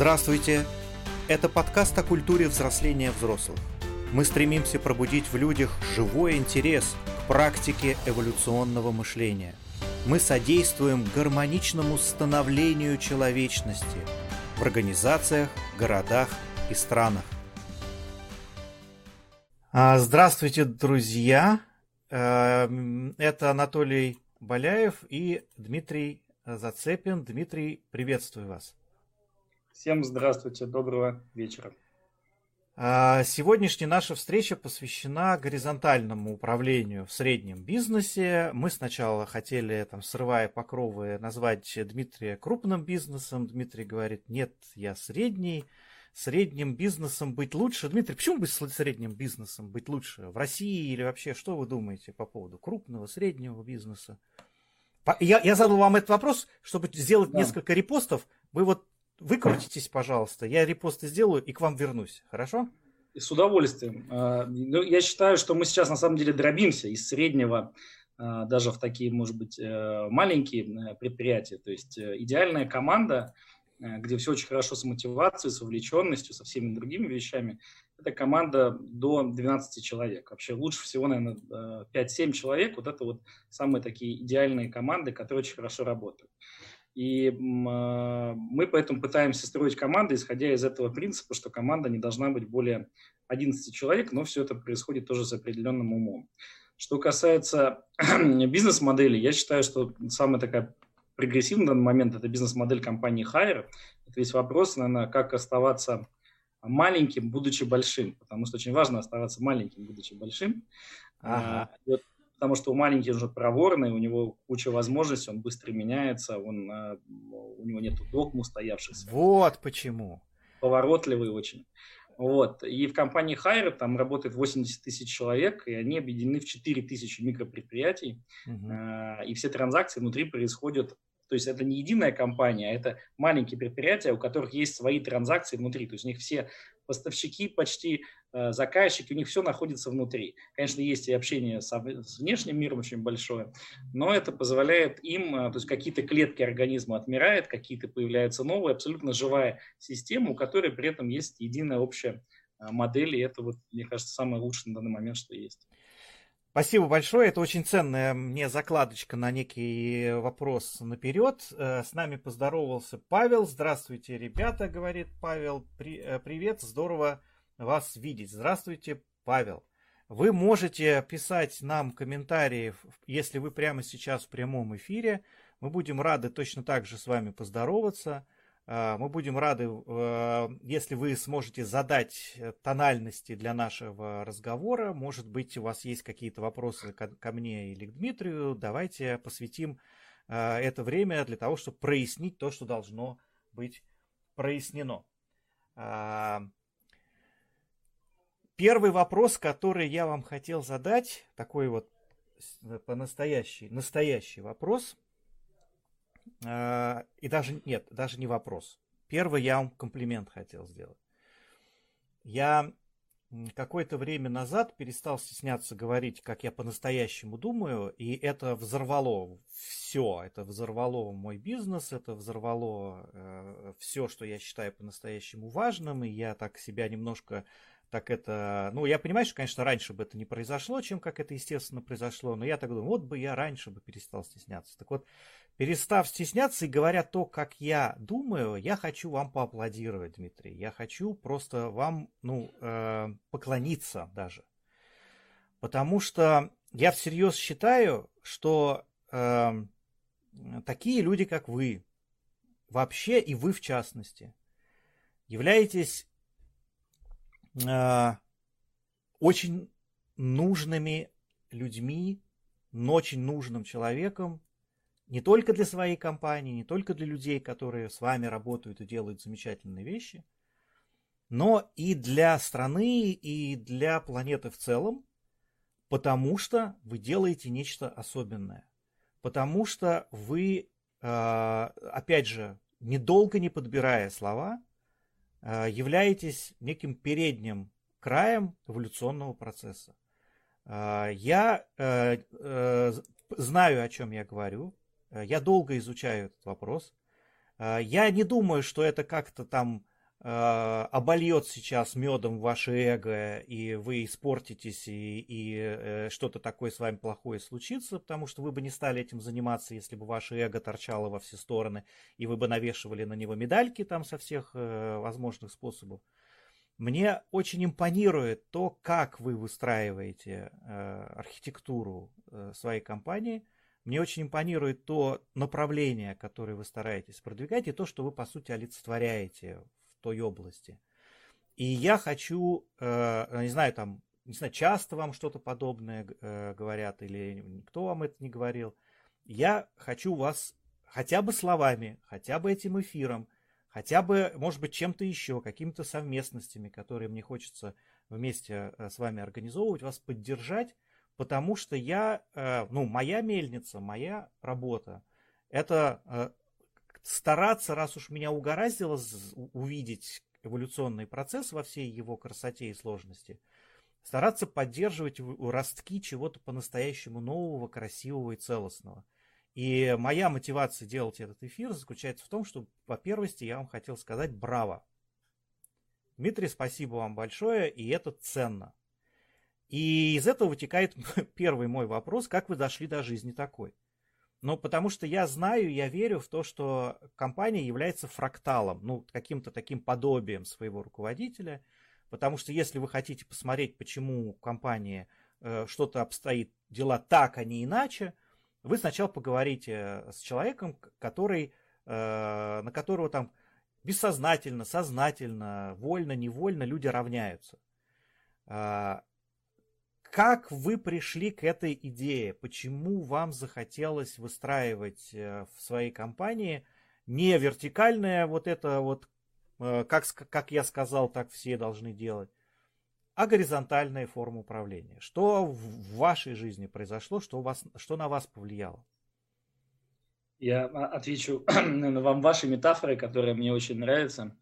Здравствуйте! Это подкаст о культуре взросления взрослых. Мы стремимся пробудить в людях живой интерес к практике эволюционного мышления. Мы содействуем гармоничному становлению человечности в организациях, городах и странах. А, здравствуйте, друзья! Э, это Анатолий Боляев и Дмитрий Зацепин. Дмитрий, приветствую вас. Всем здравствуйте, доброго вечера. А, сегодняшняя наша встреча посвящена горизонтальному управлению в среднем бизнесе. Мы сначала хотели, там, срывая покровы, назвать Дмитрия крупным бизнесом. Дмитрий говорит, нет, я средний. Средним бизнесом быть лучше. Дмитрий, почему быть средним бизнесом быть лучше? В России или вообще, что вы думаете по поводу крупного, среднего бизнеса? Я, я задал вам этот вопрос, чтобы сделать да. несколько репостов. Вы вот выкрутитесь, пожалуйста, я репосты сделаю и к вам вернусь, хорошо? С удовольствием. А, ну, я считаю, что мы сейчас на самом деле дробимся из среднего а, даже в такие, может быть, э, маленькие э, предприятия. То есть э, идеальная команда, где все очень хорошо с мотивацией, с вовлеченностью, со всеми другими вещами, это команда до 12 человек. Вообще лучше всего, наверное, 5-7 человек. Вот это вот самые такие идеальные команды, которые очень хорошо работают. И а, мы поэтому пытаемся строить команды, исходя из этого принципа, что команда не должна быть более 11 человек, но все это происходит тоже с определенным умом. Что касается бизнес-модели, я считаю, что самая такая прогрессивная на данный момент это бизнес-модель компании Hire. Это весь вопрос, наверное, как оставаться маленьким, будучи большим, потому что очень важно оставаться маленьким, будучи большим. Ага. И вот потому что у маленький уже проворный, у него куча возможностей, он быстро меняется, он, а, у него нет догм устоявшихся. Вот почему. Поворотливый очень. Вот. И в компании Hire там работает 80 тысяч человек, и они объединены в 4 тысячи микропредприятий. Угу. И все транзакции внутри происходят то есть это не единая компания, а это маленькие предприятия, у которых есть свои транзакции внутри. То есть у них все поставщики, почти э, заказчики, у них все находится внутри. Конечно, есть и общение с, внешним миром очень большое, но это позволяет им, э, то есть какие-то клетки организма отмирают, какие-то появляются новые, абсолютно живая система, у которой при этом есть единая общая э, модель, и это, вот, мне кажется, самое лучшее на данный момент, что есть. Спасибо большое. Это очень ценная мне закладочка на некий вопрос наперед. Э, с нами поздоровался Павел. Здравствуйте, ребята, говорит Павел. Э, привет, здорово вас видеть. Здравствуйте, Павел. Вы можете писать нам комментарии, если вы прямо сейчас в прямом эфире. Мы будем рады точно так же с вами поздороваться. А, мы будем рады, э, если вы сможете задать э, тональности для нашего разговора. Может быть, у вас есть какие-то вопросы ко мне или к Дмитрию. Давайте посвятим э, это время для того, чтобы прояснить то, что должно быть прояснено. А, первый вопрос, который я вам хотел задать, такой вот по-настоящий, настоящий вопрос – а, и даже, нет, даже не вопрос. Первый я вам комплимент хотел сделать. Я какое-то время назад перестал стесняться говорить, как я по-настоящему думаю, и это взорвало все. Это взорвало мой бизнес, это взорвало э, все, что я считаю по-настоящему важным, и я так себя немножко так это... Ну, я понимаю, что, конечно, раньше бы это не произошло, чем как это, естественно, произошло, но я так думаю, вот бы я раньше бы перестал стесняться. Так вот, перестав стесняться и говоря то, как я думаю, я хочу вам поаплодировать, Дмитрий. Я хочу просто вам, ну, э, поклониться даже. Потому что я всерьез считаю, что э, такие люди, как вы, вообще и вы в частности, являетесь э, очень нужными людьми, но очень нужным человеком не только для своей компании, не только для людей, которые с вами работают и делают замечательные вещи, но и для страны и для планеты в целом, потому что вы делаете нечто особенное. Потому что вы, э, опять же, недолго не подбирая слова, Э, являетесь неким передним краем эволюционного процесса. Э, я э, знаю, о чем я говорю. Я долго изучаю этот вопрос. Я не думаю, что это как-то там э, обольет сейчас медом ваше эго, и вы испортитесь, и, и э, что-то такое с вами плохое случится, потому что вы бы не стали этим заниматься, если бы ваше эго торчало во все стороны, и вы бы навешивали на него медальки там со всех э, возможных способов. Мне очень импонирует то, как вы выстраиваете э, архитектуру э, своей компании. Мне очень импонирует то направление, которое вы стараетесь продвигать, и то, что вы, по сути, олицетворяете в той области. И я хочу, э, не знаю, там, не знаю, часто вам что-то подобное э, говорят, или никто вам это не говорил. Я хочу вас хотя бы словами, хотя бы этим эфиром – хотя бы, может быть, чем-то еще, какими-то совместностями, которые мне хочется вместе э, с вами организовывать, вас поддержать, потому что я, э, ну, моя мельница, моя работа, это э, стараться, раз уж меня угораздило увидеть эволюционный процесс во всей его красоте и сложности, стараться поддерживать ростки чего-то по-настоящему нового, красивого и целостного – и моя мотивация делать этот эфир заключается в том, что, во-первых, я вам хотел сказать браво. Дмитрий, спасибо вам большое, и это ценно. И из этого вытекает первый мой вопрос, как вы дошли до жизни такой? Ну, потому что я знаю, я верю в то, что компания является фракталом, ну, каким-то таким подобием своего руководителя, потому что если вы хотите посмотреть, почему компания э, что-то обстоит, дела так, а не иначе, вы сначала поговорите с человеком, который, э, на которого там бессознательно, сознательно, вольно, невольно люди равняются. А, как вы пришли к этой идее? Почему вам захотелось выстраивать э, в своей компании не вертикальное вот это вот, э, как, как я сказал, так все должны делать, а горизонтальная форма управления. Что в вашей жизни произошло, что, у вас, что на вас повлияло? Я отвечу вам ваши метафоры, которые мне очень нравятся.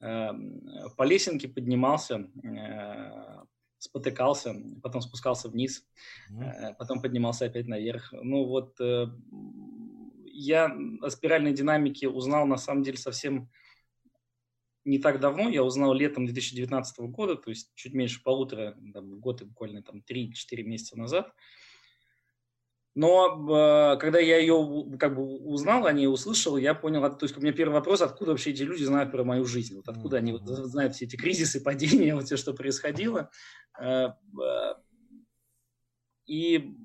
Эм, по лесенке поднимался, э, спотыкался, потом спускался вниз, mm потом поднимался опять наверх. Ну вот э, я о спиральной динамике узнал на самом деле совсем не так давно, я узнал летом 2019 года, то есть чуть меньше полутора, там, год и буквально там 3-4 месяца назад. Но э, когда я ее как бы узнал, о ней услышал, я понял, то есть у меня первый вопрос, откуда вообще эти люди знают про мою жизнь, вот откуда они вот, знают все эти кризисы, падения, вот все, что происходило. Э, э, и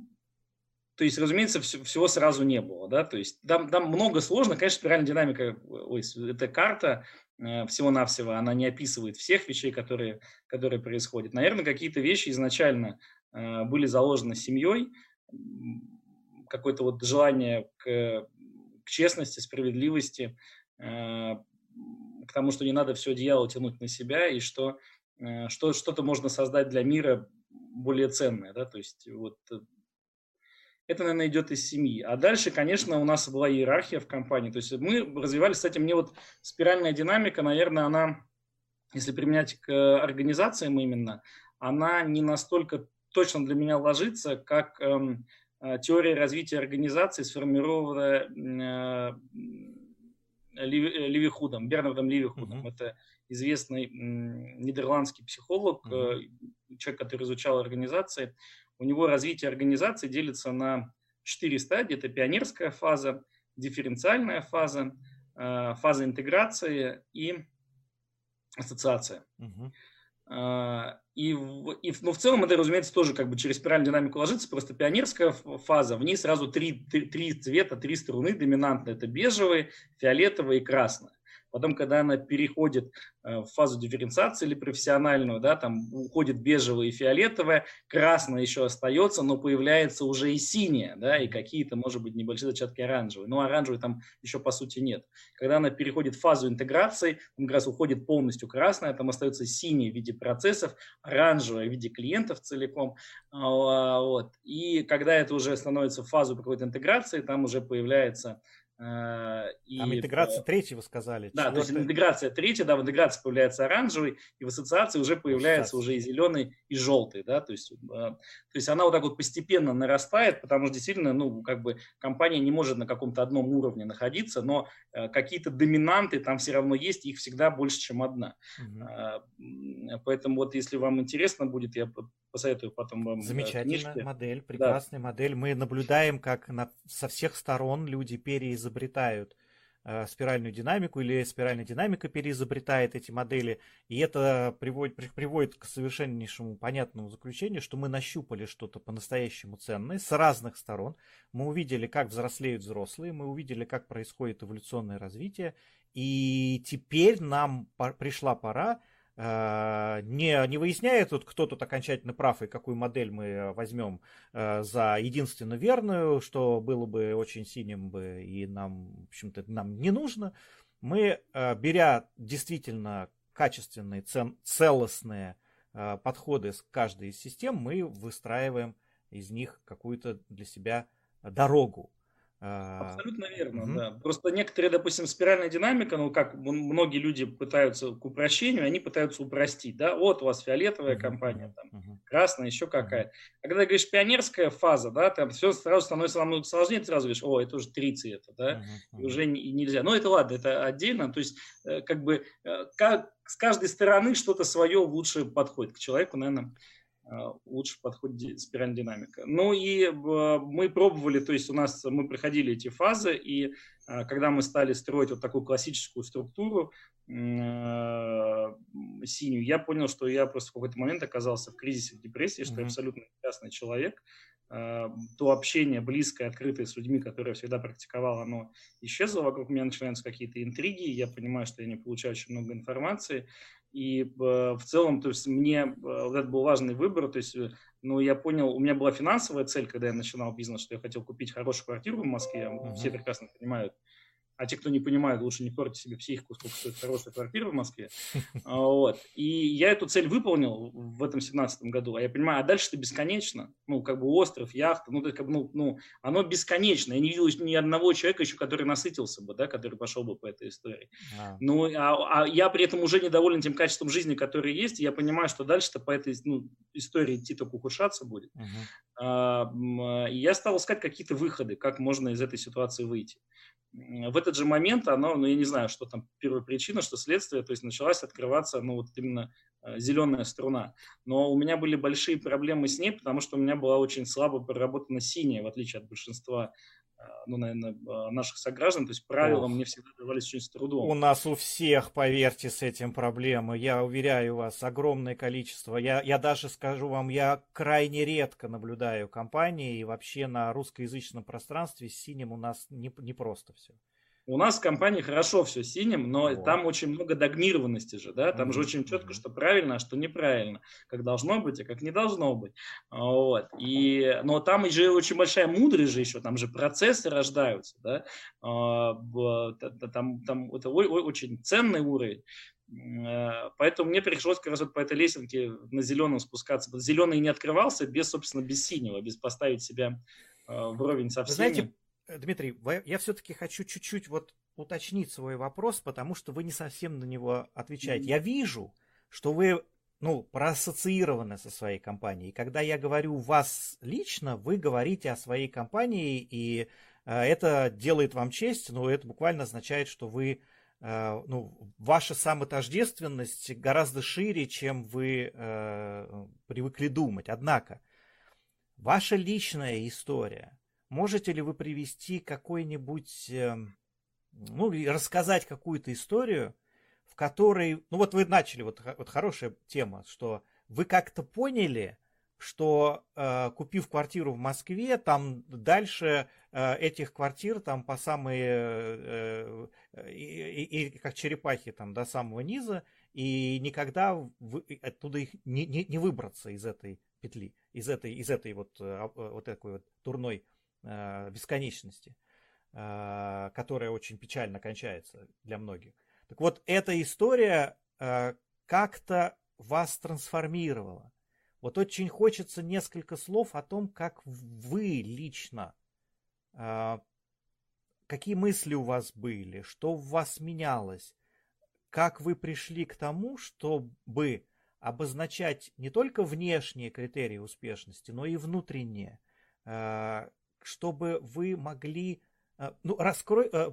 то есть, разумеется, все, всего сразу не было, да, то есть там, там много сложно, конечно, спиральная динамика, ой, это карта, Э, всего-навсего, она не описывает всех вещей, которые, которые происходят. Наверное, какие-то вещи изначально э, были заложены семьей, какое-то вот желание к, к честности, справедливости, э, к тому, что не надо все одеяло тянуть на себя, и что, что что-то можно создать для мира более ценное, да, то есть вот это, наверное, идет из семьи. А дальше, конечно, у нас была иерархия в компании. То есть мы развивались, кстати, мне вот спиральная динамика, наверное, она, если применять к организациям именно, она не настолько точно для меня ложится, как эм, э, теория развития организации, сформированная э, Ливихудом, Бернардом Ливихудом. Mm-hmm. Это известный э, нидерландский психолог, mm-hmm. э, человек, который изучал организации у него развитие организации делится на четыре стадии. Это пионерская фаза, дифференциальная фаза, э, фаза интеграции и ассоциация. Угу. И, и ну, в целом это, разумеется, тоже как бы через спиральную динамику ложится, просто пионерская фаза, в ней сразу три, три, три цвета, три струны доминантные, это бежевый, фиолетовый и красный. Потом, когда она переходит э, в фазу дифференциации или профессиональную, да, там уходит бежевая и фиолетовая, красная еще остается, но появляется уже и синяя, да, и какие-то, может быть, небольшие зачатки оранжевой. Но оранжевой там еще по сути нет. Когда она переходит в фазу интеграции, там как раз уходит полностью красная, там остается синяя в виде процессов, оранжевая в виде клиентов целиком. А, вот. И когда это уже становится в фазу какой-то интеграции, там уже появляется и, Там интеграция третья, вы сказали. Да, то есть интеграция третья, да, в интеграции появляется оранжевый, и в ассоциации уже появляется уже и зеленый, и желтый, да, то есть, э, то есть она вот так вот постепенно нарастает, потому что действительно, ну, как бы компания не может на каком-то одном уровне находиться, но э, какие-то доминанты там все равно есть, их всегда больше, чем одна. Угу. Поэтому вот если вам интересно будет, я посоветую потом вам Замечательная книжки. модель, прекрасная да. модель. Мы наблюдаем, как на, со всех сторон люди переизобретают э, спиральную динамику или спиральная динамика переизобретает эти модели. И это приводит, приводит к совершеннейшему понятному заключению, что мы нащупали что-то по-настоящему ценное с разных сторон. Мы увидели, как взрослеют взрослые, мы увидели, как происходит эволюционное развитие. И теперь нам пришла пора не, не выясняя тут, кто тут окончательно прав и какую модель мы возьмем э, за единственно верную, что было бы очень синим бы и нам, в общем-то, нам не нужно, мы, э, беря действительно качественные, целостные подходы с каждой из систем, мы выстраиваем из них какую-то для себя дорогу. А, Абсолютно верно, угу. да. Просто некоторые, допустим, спиральная динамика, ну, как многие люди пытаются к упрощению, они пытаются упростить, да, вот у вас фиолетовая компания, там, угу. красная, еще какая. А когда говоришь пионерская фаза, да, там все сразу становится намного сложнее, ты сразу говоришь, о, это уже три цвета, да, угу. и уже не, нельзя. Но это ладно, это отдельно, то есть, э, как бы, э, как, с каждой стороны что-то свое лучше подходит к человеку, наверное, лучше подходит спираль динамика. Ну и э, мы пробовали, то есть у нас мы проходили эти фазы, и э, когда мы стали строить вот такую классическую структуру синюю, я понял, что я просто в какой-то момент оказался в кризисе, в депрессии, что mm-hmm. я абсолютно несчастный человек, то общение близкое, открытое с людьми, которые я всегда практиковал, оно исчезло, вокруг меня начинаются какие-то интриги, я понимаю, что я не получаю очень много информации, и э, в целом, то есть мне э, вот это был важный выбор, то есть, э, ну, я понял, у меня была финансовая цель, когда я начинал бизнес, что я хотел купить хорошую квартиру в Москве, uh-huh. все прекрасно понимают, а те, кто не понимает, лучше не портить себе психику, сколько стоит хорошая квартира в Москве. А, вот. И я эту цель выполнил в этом семнадцатом году, а я понимаю, а дальше это бесконечно. Ну, как бы остров, яхта, ну, как бы, ну, ну, оно бесконечно. Я не видел ни одного человека еще, который насытился бы, да, который пошел бы по этой истории. А. Ну, а, а я при этом уже недоволен тем качеством жизни, которое есть, и я понимаю, что дальше-то по этой ну, истории идти только ухудшаться будет. Uh-huh. А, и я стал искать какие-то выходы, как можно из этой ситуации выйти в этот же момент оно, ну, я не знаю, что там первая причина, что следствие, то есть началась открываться, ну, вот именно э, зеленая струна. Но у меня были большие проблемы с ней, потому что у меня была очень слабо проработана синяя, в отличие от большинства ну, наверное, а, наших сограждан, то есть правила Ох. мне всегда давались очень с трудом. У нас у всех, поверьте, с этим проблемы. Я уверяю вас, огромное количество. Я, я даже скажу вам, я крайне редко наблюдаю компании, и вообще на русскоязычном пространстве с синим у нас не, не просто все. У нас в компании хорошо все синим, но вот. там очень много догмированности же, да, там mm-hmm. же очень четко, что правильно, а что неправильно, как должно быть, а как не должно быть. Вот. И, но там же очень большая мудрость же еще, там же процессы рождаются, да, а, там, там это очень ценный уровень. Э, поэтому мне пришлось как раз вот по этой лесенке на зеленом спускаться. Зеленый не открывался без, собственно, без синего, без поставить себя э, вровень со всеми. знаете, Э, Дмитрий, я все-таки хочу чуть-чуть вот уточнить свой вопрос, потому что вы не совсем на него отвечаете. Я вижу, что вы ну, проассоциированы со своей компанией. Когда я говорю вас лично, вы говорите о своей компании, и э, это делает вам честь, но это буквально означает, что вы, э, ну, ваша самотождественность гораздо шире, чем вы э, привыкли думать. Однако, ваша личная история – Можете ли вы привести какой-нибудь, эм, ну, рассказать какую-то историю, в которой, ну вот вы начали, вот, вот хорошая тема, что вы как-то поняли, что э, купив квартиру в Москве, там дальше э, этих квартир там по самые э, э, и, и, как черепахи там до самого низа, и никогда вы, оттуда их не, не, не выбраться из этой петли, из этой, из этой вот, э, вот такой вот турной Э, бесконечности, э, которая очень печально кончается для многих. Так вот, эта история э, как-то вас трансформировала. Вот очень хочется несколько слов о том, как вы лично какие мысли у вас были, что в вас менялось, как вы пришли к тому, чтобы обозначать не только внешние критерии успешности, но и внутренние, э, чтобы вы могли, э, ну, раскрой, э,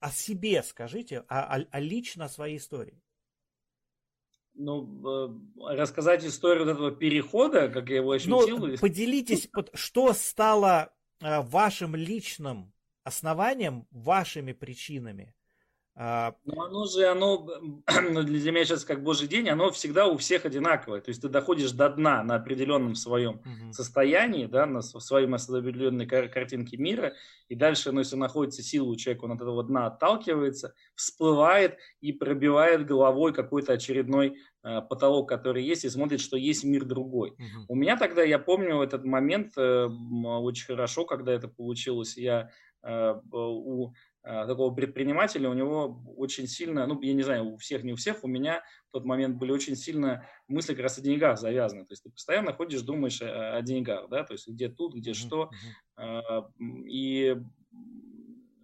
о себе скажите, о, о, о лично своей истории. Ну, рассказать историю вот этого перехода, как я его ощутил. Ну, поделитесь, что стало вашим личным основанием, вашими причинами а, ну, оно же, оно для меня сейчас как божий день, оно всегда у всех одинаковое. То есть ты доходишь до дна на определенном своем угу. состоянии, да, на своей определенной картинке мира, и дальше, ну, если находится сила у человека, он от этого дна отталкивается, всплывает и пробивает головой какой-то очередной э, потолок, который есть, и смотрит, что есть мир другой. Угу. У меня тогда, я помню этот момент э, очень хорошо, когда это получилось. Я э, у такого предпринимателя, у него очень сильно, ну, я не знаю, у всех, не у всех, у меня в тот момент были очень сильно мысли как раз о деньгах завязаны. То есть ты постоянно ходишь, думаешь о, о деньгах, да, то есть где тут, где что. Uh-huh. И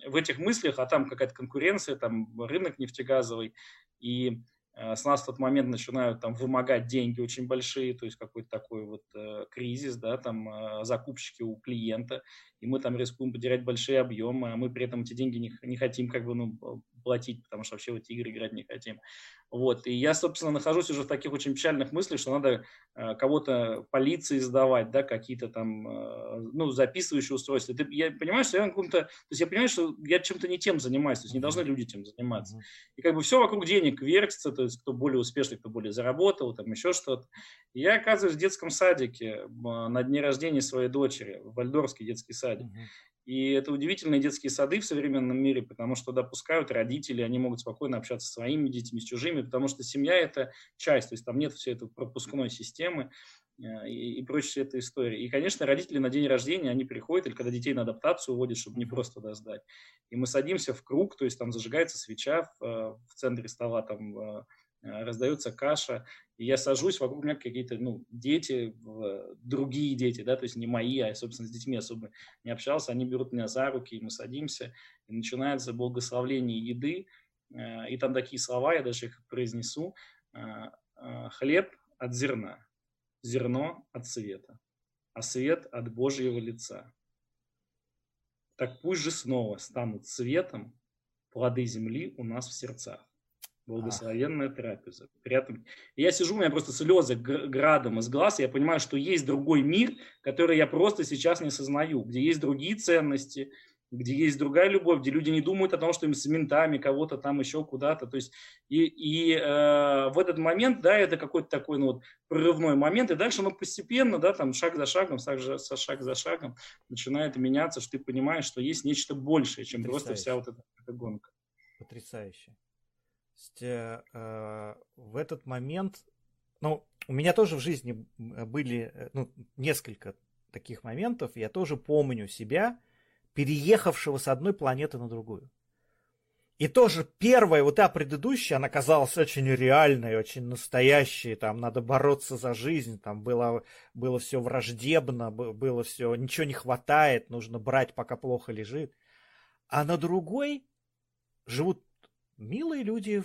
в этих мыслях, а там какая-то конкуренция, там рынок нефтегазовый, и Э, с нас в тот момент начинают там вымогать деньги очень большие, то есть какой-то такой вот э, кризис, да, там э, закупщики у клиента, и мы там рискуем потерять большие объемы, а мы при этом эти деньги не, не хотим как бы ну, платить, потому что вообще в эти игры играть не хотим. Вот. И я, собственно, нахожусь уже в таких очень печальных мыслях, что надо э, кого-то полиции сдавать, да, какие-то там, э, ну, записывающие устройства. Ты, я понимаю, что я на каком-то, то есть я понимаю, что я чем-то не тем занимаюсь, то есть не должны люди тем заниматься. И как бы все вокруг денег вертится, то есть кто более успешный, кто более заработал, там еще что-то. Я оказываюсь в детском садике на дне рождения своей дочери, в Вальдорский детский садик. И это удивительные детские сады в современном мире, потому что туда пускают родители, они могут спокойно общаться со своими детьми, с чужими, потому что семья – это часть, то есть там нет всей этой пропускной системы э, и, и прочей этой истории. И, конечно, родители на день рождения, они приходят, или когда детей на адаптацию уводят, чтобы не просто туда сдать. И мы садимся в круг, то есть там зажигается свеча в, э, в центре стола, там э, раздается каша, и я сажусь, вокруг меня какие-то ну, дети, другие дети, да, то есть не мои, а, собственно, с детьми особо не общался, они берут меня за руки, и мы садимся, и начинается благословление еды, э, и там такие слова, я даже их произнесу, э, э, хлеб от зерна, зерно от света, а свет от Божьего лица. Так пусть же снова станут светом плоды земли у нас в сердцах Благословенная трапеза. Приятно. Я сижу, у меня просто слезы градом из глаз, я понимаю, что есть другой мир, который я просто сейчас не сознаю, где есть другие ценности, где есть другая любовь, где люди не думают о том, что им с ментами кого-то там еще куда-то. То есть и, и э, в этот момент, да, это какой-то такой ну, вот, прорывной момент, и дальше оно постепенно, да, там шаг за шагом, шаг за, шаг за шагом начинает меняться, что ты понимаешь, что есть нечто большее, чем просто вся вот эта, эта гонка. Потрясающе есть, э, э, в этот момент, ну, у меня тоже в жизни были э, ну, несколько таких моментов. Я тоже помню себя, переехавшего с одной планеты на другую. И тоже первая, вот та предыдущая, она казалась очень реальной, очень настоящей, там надо бороться за жизнь, там было, было все враждебно, было все, ничего не хватает, нужно брать, пока плохо лежит. А на другой живут милые люди,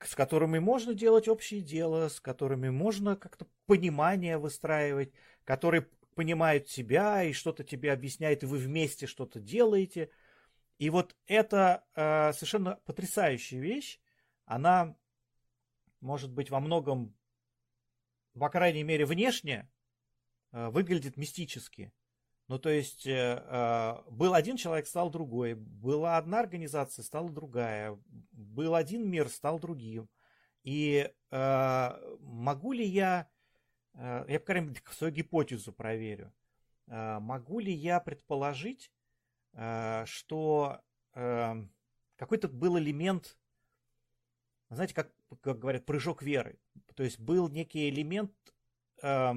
с которыми можно делать общее дело, с которыми можно как-то понимание выстраивать, которые понимают тебя и что-то тебе объясняют, и вы вместе что-то делаете. И вот это э, совершенно потрясающая вещь. Она может быть во многом, по крайней мере, внешне э, выглядит мистически. Ну, то есть, э, э, был один человек, стал другой. Была одна организация, стала другая. Был один мир, стал другим. И э, могу ли я, э, я, по крайней мере, свою гипотезу проверю, э, могу ли я предположить, э, что э, какой-то был элемент, знаете, как, как говорят, прыжок веры. То есть был некий элемент, э,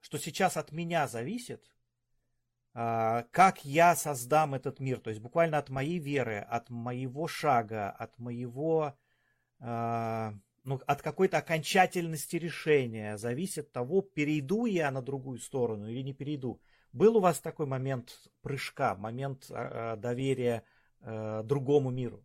что сейчас от меня зависит, а, как я создам этот мир, то есть буквально от моей веры, от моего шага, от моего, а, ну, от какой-то окончательности решения зависит того, перейду я на другую сторону или не перейду. Был у вас такой момент прыжка, момент э, доверия другому миру?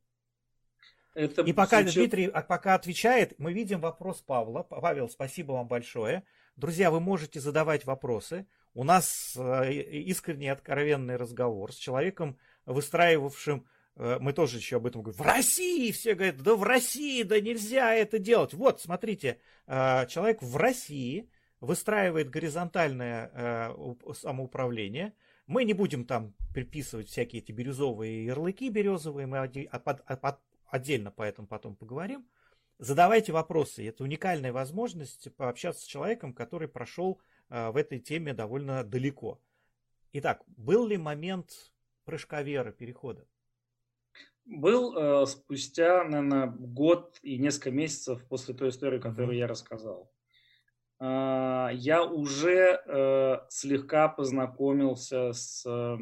Это и пока случай... Дмитрий а пока отвечает, мы видим вопрос Павла. Павел, спасибо вам большое. Друзья, вы можете задавать вопросы. У нас э, искренний откровенный разговор с человеком, выстраивавшим Э, мы тоже еще об этом говорим, в России, все говорят, да в России, да нельзя это делать. Вот, смотрите, э, человек в России выстраивает горизонтальное самоуправление. Мы не будем там приписывать всякие эти бирюзовые ярлыки березовые, мы отдельно по этому потом поговорим. Задавайте вопросы. Это уникальная возможность пообщаться с человеком, который прошел в этой теме довольно далеко. Итак, был ли момент прыжка веры, перехода? был э, спустя, наверное, год и несколько месяцев после той истории, которую я рассказал. Э, я уже э, слегка познакомился с, э,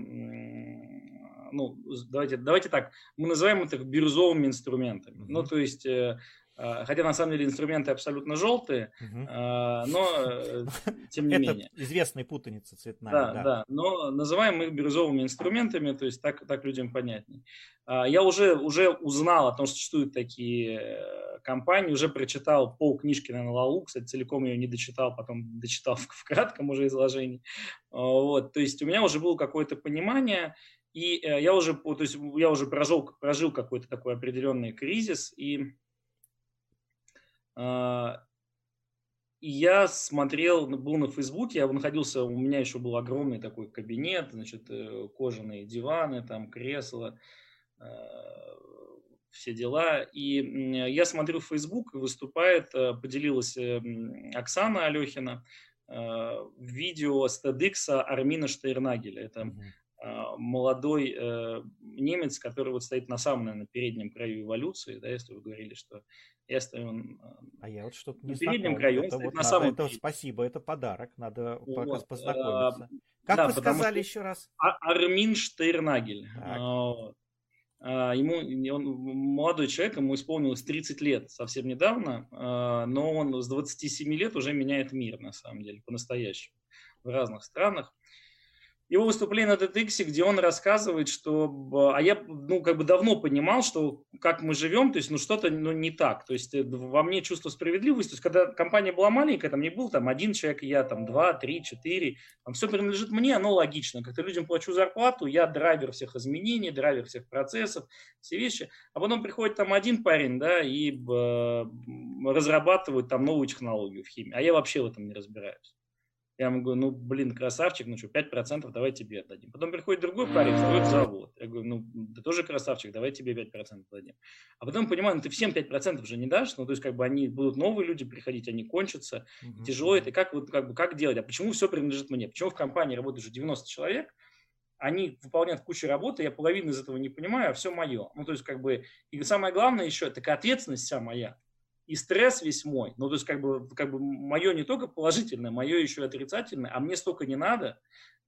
ну, давайте, давайте так, мы называем это бирюзовыми инструментами. Mm-hmm. Ну, то есть э, хотя на самом деле инструменты абсолютно желтые, угу. но э, тем не Это менее. известная путаница цветная. Да, да, да. Но называем их бирюзовыми инструментами, то есть так, так людям понятнее. А, я уже, уже узнал о том, что существуют такие э, компании, уже прочитал пол книжки на Лалу, кстати, целиком ее не дочитал, потом дочитал в, в кратком уже изложении. Вот, то есть у меня уже было какое-то понимание, и э, я уже, то есть я уже прожил, прожил какой-то такой определенный кризис, и и я смотрел, ну, был на Фейсбуке, я находился, у меня еще был огромный такой кабинет, значит, э, кожаные диваны, там кресла, а, все дела. И я смотрю Facebook, выступает, э, поделилась э, Оксана Алехина, видео с TEDx Армина Штейрнагеля. Это молодой немец, который вот стоит на самом, наверное, переднем краю эволюции, да, если вы говорили, что я стою а я вот что-то не на переднем краю, это, вот на надо, самом это, Спасибо, это подарок, надо вот. познакомиться. А, как да, вы сказали еще раз? А, Армин Штейрнагель. А, а, ему, он молодой человек, ему исполнилось 30 лет совсем недавно, но он с 27 лет уже меняет мир, на самом деле, по-настоящему, в разных странах его выступление на TEDx, где он рассказывает, что... А я, ну, как бы давно понимал, что как мы живем, то есть, ну, что-то ну, не так. То есть, э, во мне чувство справедливости. То есть, когда компания была маленькая, там не был там один человек, я там два, три, четыре. Там все принадлежит мне, оно логично. Как-то людям плачу зарплату, я драйвер всех изменений, драйвер всех процессов, все вещи. А потом приходит там один парень, да, и э, разрабатывает там новую технологию в химии. А я вообще в этом не разбираюсь. Я ему говорю, ну, блин, красавчик, ну что, 5% давай тебе отдадим. Потом приходит другой парень, строит завод. Я говорю, ну, ты тоже красавчик, давай тебе 5% дадим. А потом понимаю, ну, ты всем 5% же не дашь, ну, то есть, как бы, они будут новые люди приходить, они кончатся, угу. тяжело это, как, вот, как бы, как делать, а почему все принадлежит мне? Почему в компании работает уже 90 человек, они выполняют кучу работы, я половину из этого не понимаю, а все мое. Ну, то есть, как бы, и самое главное еще, так ответственность вся моя и стресс весь мой. Ну, то есть, как бы, как бы мое не только положительное, мое еще и отрицательное, а мне столько не надо,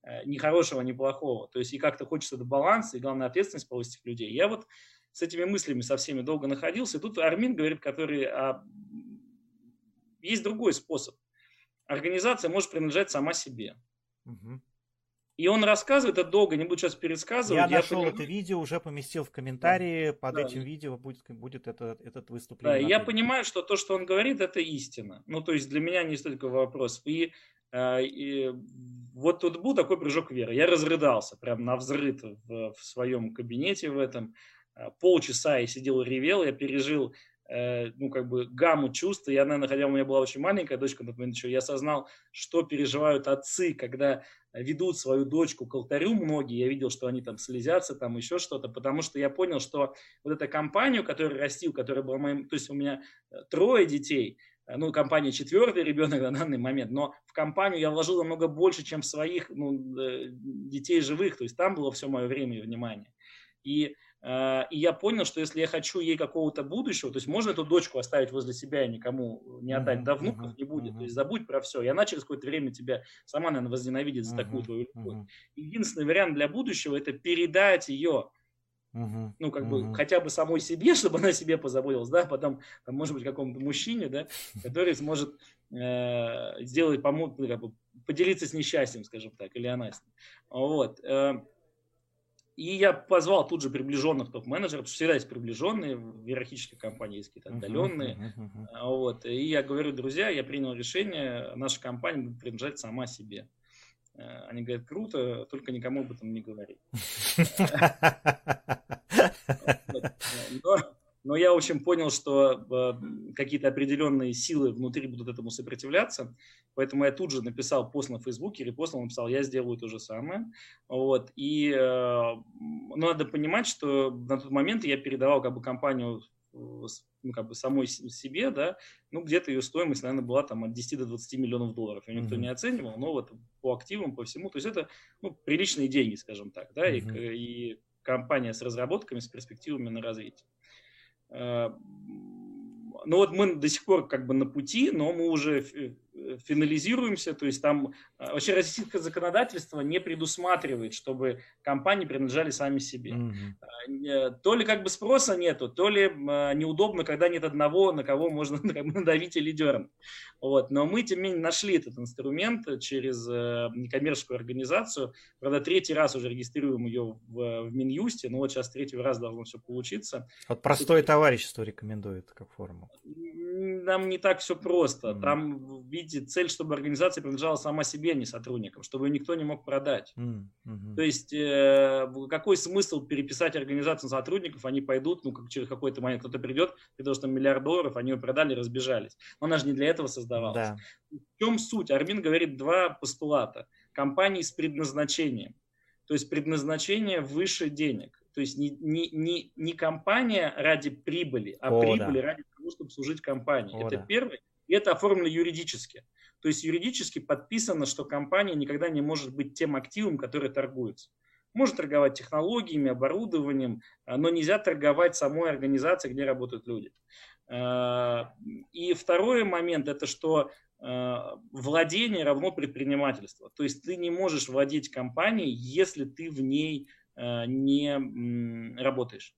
э, ни хорошего, ни плохого. То есть, и как-то хочется до баланса, и главное, ответственность повысить людей. Я вот с этими мыслями со всеми долго находился. И тут Армин говорит, который... А, есть другой способ. Организация может принадлежать сама себе. Угу. И он рассказывает, это долго, не буду сейчас пересказывать. Я, я нашел понимаю... это видео, уже поместил в комментарии, да. под да. этим видео будет, будет это, этот выступление. Да, я понимаю, что то, что он говорит, это истина. Ну, то есть для меня не столько вопрос. И, э, и вот тут был такой прыжок веры. Я разрыдался прям на взрыв в, в своем кабинете в этом. Э, полчаса я сидел и ревел, я пережил Э, ну, как бы гамму чувств. Я, наверное, хотя у меня была очень маленькая дочка на момент еще, я осознал, что переживают отцы, когда ведут свою дочку к алтарю многие, я видел, что они там слезятся, там еще что-то, потому что я понял, что вот эта компания, которую растил, которая была моим, то есть у меня э, трое детей, э, ну, компания четвертый ребенок на данный момент, но в компанию я вложил намного больше, чем в своих ну, детей живых, то есть там было все мое время и внимание. И и я понял, что если я хочу ей какого-то будущего, то есть можно эту дочку оставить возле себя и никому не отдать, да внуков не будет, то есть забудь про все. И она через какое-то время тебя сама, наверное, возненавидит за такую твою любовь. Единственный вариант для будущего – это передать ее Uh-huh. Ну, как uh-huh. бы хотя бы самой себе, чтобы она себе позаботилась, да, потом, там, может быть, какому-то мужчине, да, который сможет э, сделать, помочь, ну, как бы, поделиться с несчастьем, скажем так, или она с ним. Вот. И я позвал тут же приближенных топ-менеджеров, потому что всегда есть приближенные, в иерархической компании есть какие-то отдаленные. Uh-huh, uh-huh, uh-huh. Вот. И я говорю, друзья, я принял решение, наша компания будет принадлежать сама себе. Э, они говорят, круто, только никому об этом не говори. Но я, в общем, понял, что э, какие-то определенные силы внутри будут этому сопротивляться, поэтому я тут же написал пост на Фейсбуке, репостнул, написал, я сделаю то же самое. Вот. И э, надо понимать, что на тот момент я передавал как бы компанию ну, как бы самой себе, да, ну, где-то ее стоимость, наверное, была там от 10 до 20 миллионов долларов. Ее никто mm-hmm. не оценивал, но вот по активам, по всему, то есть это, ну, приличные деньги, скажем так, да, mm-hmm. и, и компания с разработками, с перспективами на развитие. Э, ну вот мы до сих пор как бы на пути, но мы уже финализируемся, то есть там э, вообще российское законодательство не предусматривает, чтобы компании принадлежали сами себе. Mm-hmm. То ли как бы спроса нету, то ли неудобно, когда нет одного, на кого можно как бы, надавить или дернуть. Вот. Но мы, тем не менее, нашли этот инструмент через некоммерческую организацию. Правда, третий раз уже регистрируем ее в, в Минюсте, но вот сейчас третий раз должно все получиться. Вот простое товарищество рекомендует как форму. Нам не так все просто. Mm-hmm. Там, видите, цель, чтобы организация принадлежала сама себе, а не сотрудникам, чтобы ее никто не мог продать. Mm-hmm. То есть э, какой смысл переписать организацию сотрудников, они пойдут, ну, как через какой-то момент кто-то придет, потому что миллиард долларов, они ее продали, разбежались. Но она же не для этого создавалась. Да. В чем суть? Армин говорит два постулата. Компании с предназначением. То есть предназначение выше денег. То есть не, не, не, не компания ради прибыли, а О, прибыли да. ради того, чтобы служить компании. О, Это да. первый. И это оформлено юридически. То есть юридически подписано, что компания никогда не может быть тем активом, который торгуется. Может торговать технологиями, оборудованием, а, но нельзя торговать самой организацией, где работают люди. А, и второй момент – это что а, владение равно предпринимательство. То есть ты не можешь владеть компанией, если ты в ней не работаешь.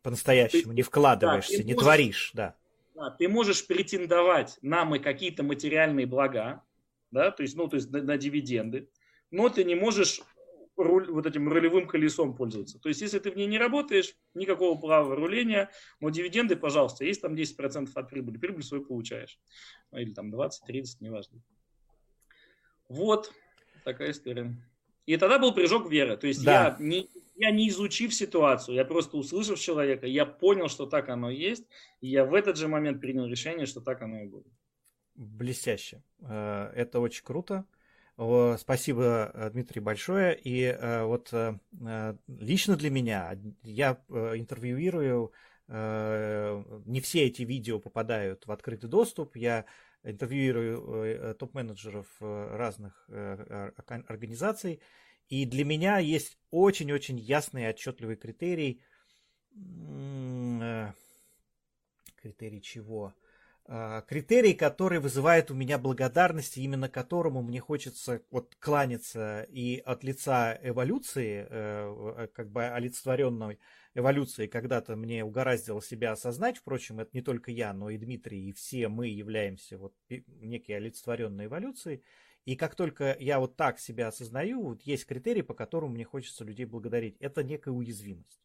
По-настоящему, не вкладываешься, да, не можешь, творишь, да ты можешь претендовать на мы какие-то материальные блага, да, то есть, ну, то есть на, на дивиденды, но ты не можешь руль, вот этим рулевым колесом пользоваться. То есть, если ты в ней не работаешь, никакого права руления, но дивиденды, пожалуйста, есть там 10% от прибыли, прибыль свою получаешь. Ну, или там 20, 30, неважно. Вот такая история. И тогда был прыжок веры. То есть да. я не я не изучив ситуацию, я просто услышав человека, я понял, что так оно есть, и я в этот же момент принял решение, что так оно и будет. Блестяще. Э, это очень круто. Спасибо, э, Дмитрий, большое. И э, вот лично для меня, я интервьюирую, не все эти видео попадают в открытый доступ, я интервьюирую топ-менеджеров разных организаций, и для меня есть очень-очень ясный и отчетливый критерий. Э, критерий чего? А, критерий, который вызывает у меня благодарность, именно которому мне хочется вот кланяться и от лица эволюции, э, как бы олицетворенной эволюции, когда-то мне угораздило себя осознать, впрочем, это не только я, но и Дмитрий, и все мы являемся вот некой олицетворенной эволюцией, и как только я вот так себя осознаю, вот есть критерий, по которому мне хочется людей благодарить. Это некая уязвимость.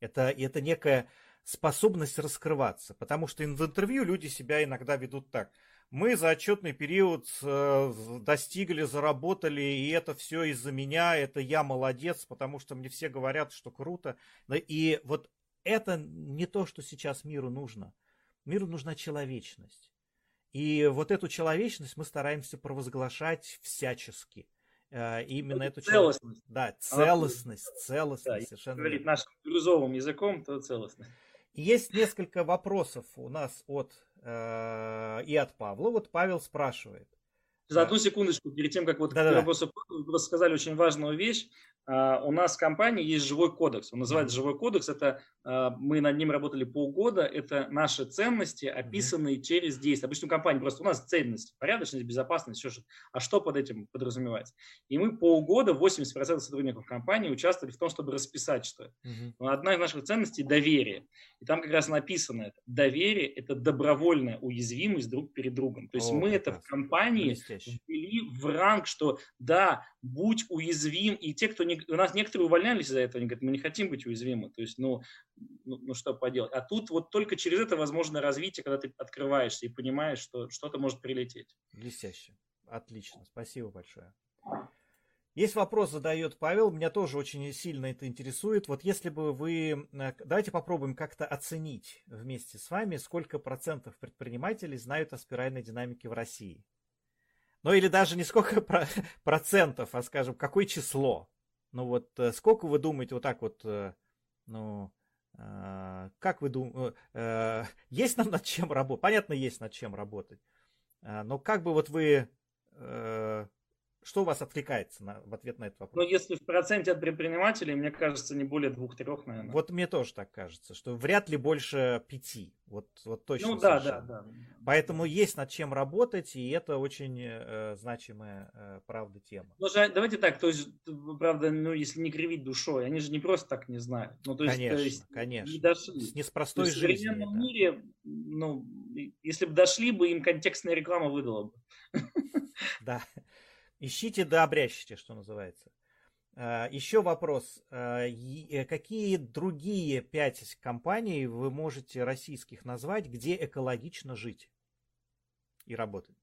Это, это некая способность раскрываться. Потому что в интервью люди себя иногда ведут так. Мы за отчетный период э, достигли, заработали, и это все из-за меня, это я молодец, потому что мне все говорят, что круто. И вот это не то, что сейчас миру нужно. Миру нужна человечность. И вот эту человечность мы стараемся провозглашать всячески. Э, именно эту целостность. Да, целостность, целостность. Да, совершенно говорит нашим бирюзовым языком, то целостность. Есть несколько вопросов у нас от э, и от Павла. Вот Павел спрашивает. За одну секундочку, перед тем, как вот да, к вопросу вы сказали очень важную вещь. А, у нас в компании есть живой кодекс. Он называется живой кодекс. Это а, мы над ним работали полгода. Это наши ценности, описанные через действия. Обычно у компании просто у нас ценности, порядочность, безопасность, все что. А что под этим подразумевается? И мы полгода 80% сотрудников компании участвовали в том, чтобы расписать, что это. Одна из наших ценностей – доверие. И там как раз написано это. Доверие – это добровольная уязвимость друг перед другом. То есть О, мы это в компании ввели в ранг, что да, будь уязвим, и те, кто не, у нас некоторые увольнялись из-за этого, они говорят, мы не хотим быть уязвимы, то есть, ну, ну, ну что поделать. А тут вот только через это возможно развитие, когда ты открываешься и понимаешь, что что-то может прилететь. Блестяще. Отлично. Спасибо большое. Есть вопрос, задает Павел, меня тоже очень сильно это интересует. Вот если бы вы, э, давайте попробуем как-то оценить вместе с вами, сколько процентов предпринимателей знают о спиральной динамике в России. Ну или даже не сколько процентов, а скажем, какое число. Ну вот э, сколько вы думаете вот так вот, э, ну, как вы думаете, есть нам над чем работать? Понятно, есть над чем работать. Но как бы вот вы что у вас откликается на, в ответ на этот вопрос? Ну, если в проценте от предпринимателей, мне кажется, не более двух-трех, наверное. Вот мне тоже так кажется, что вряд ли больше пяти. Вот, вот точно. Ну да, да, да. Поэтому есть над чем работать, и это очень э, значимая, э, правда, тема. Ну, давайте так, то есть, правда, ну, если не кривить душой, они же не просто так не знают. Ну, то есть, конечно, то есть, конечно. Не дошли. С неспростой жизнью. В современном да. мире, ну, если бы дошли бы, им контекстная реклама выдала бы. Да. Ищите да обрящите, что называется. А, Еще вопрос. А, э, какие другие пять компаний вы можете российских назвать, где экологично жить и работать?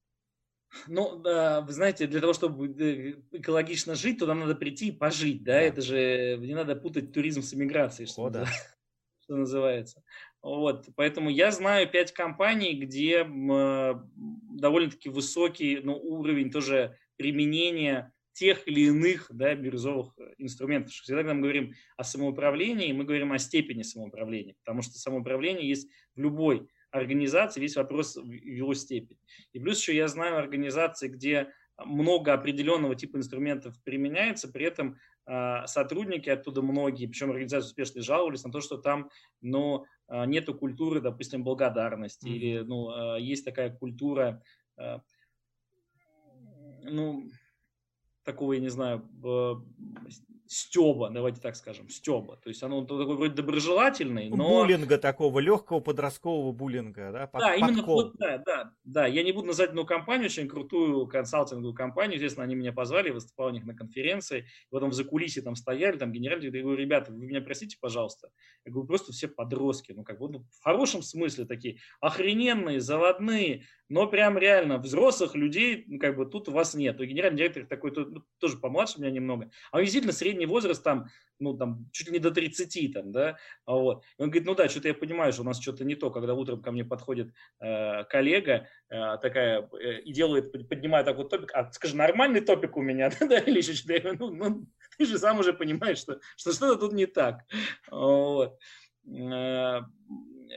Ну, вы знаете, для того, чтобы э, экологично жить, туда надо прийти и пожить, да? да. Это же не надо путать туризм с эмиграцией, что, О, да. что называется. Вот, поэтому я знаю пять компаний, где э, довольно-таки высокий ну, уровень тоже применения тех или иных да, бирюзовых э, инструментов. Всегда, когда мы говорим о самоуправлении, мы говорим о степени самоуправления, потому что самоуправление есть в любой организации, весь вопрос в его степени. И плюс еще я знаю организации, где много определенного типа инструментов применяется, при этом э, сотрудники оттуда многие, причем организации успешно жаловались на то, что там ну, э, нету культуры, допустим, благодарности, mm-hmm. или ну, э, есть такая культура ну, такого, я не знаю, стеба, давайте так скажем, стеба. То есть оно такой вроде доброжелательный, но... Буллинга такого, легкого подросткового буллинга, да? Под, да, именно, вот, да, да, да. Я не буду называть одну компанию, очень крутую консалтинговую компанию, естественно, они меня позвали, выступал у них на конференции, и потом в закулисе там стояли, там генеральный, я говорю, ребята, вы меня простите, пожалуйста. Я говорю, просто все подростки, ну как бы, ну, в хорошем смысле такие, охрененные, заводные, но прям реально взрослых людей, ну, как бы тут у вас нет. И генеральный директор такой, ну, тоже помладше меня немного, а он действительно средний возраст там, ну, там, чуть ли не до 30, там, да, а вот. Он говорит, ну да, что-то я понимаю, что у нас что-то не то, когда утром ко мне подходит э, коллега э, такая э, и делает, поднимает такой топик, а скажи, нормальный топик у меня, да, или еще что-то, я говорю, ну, ну, ты же сам уже понимаешь, что, что что-то тут не так, вот. Э,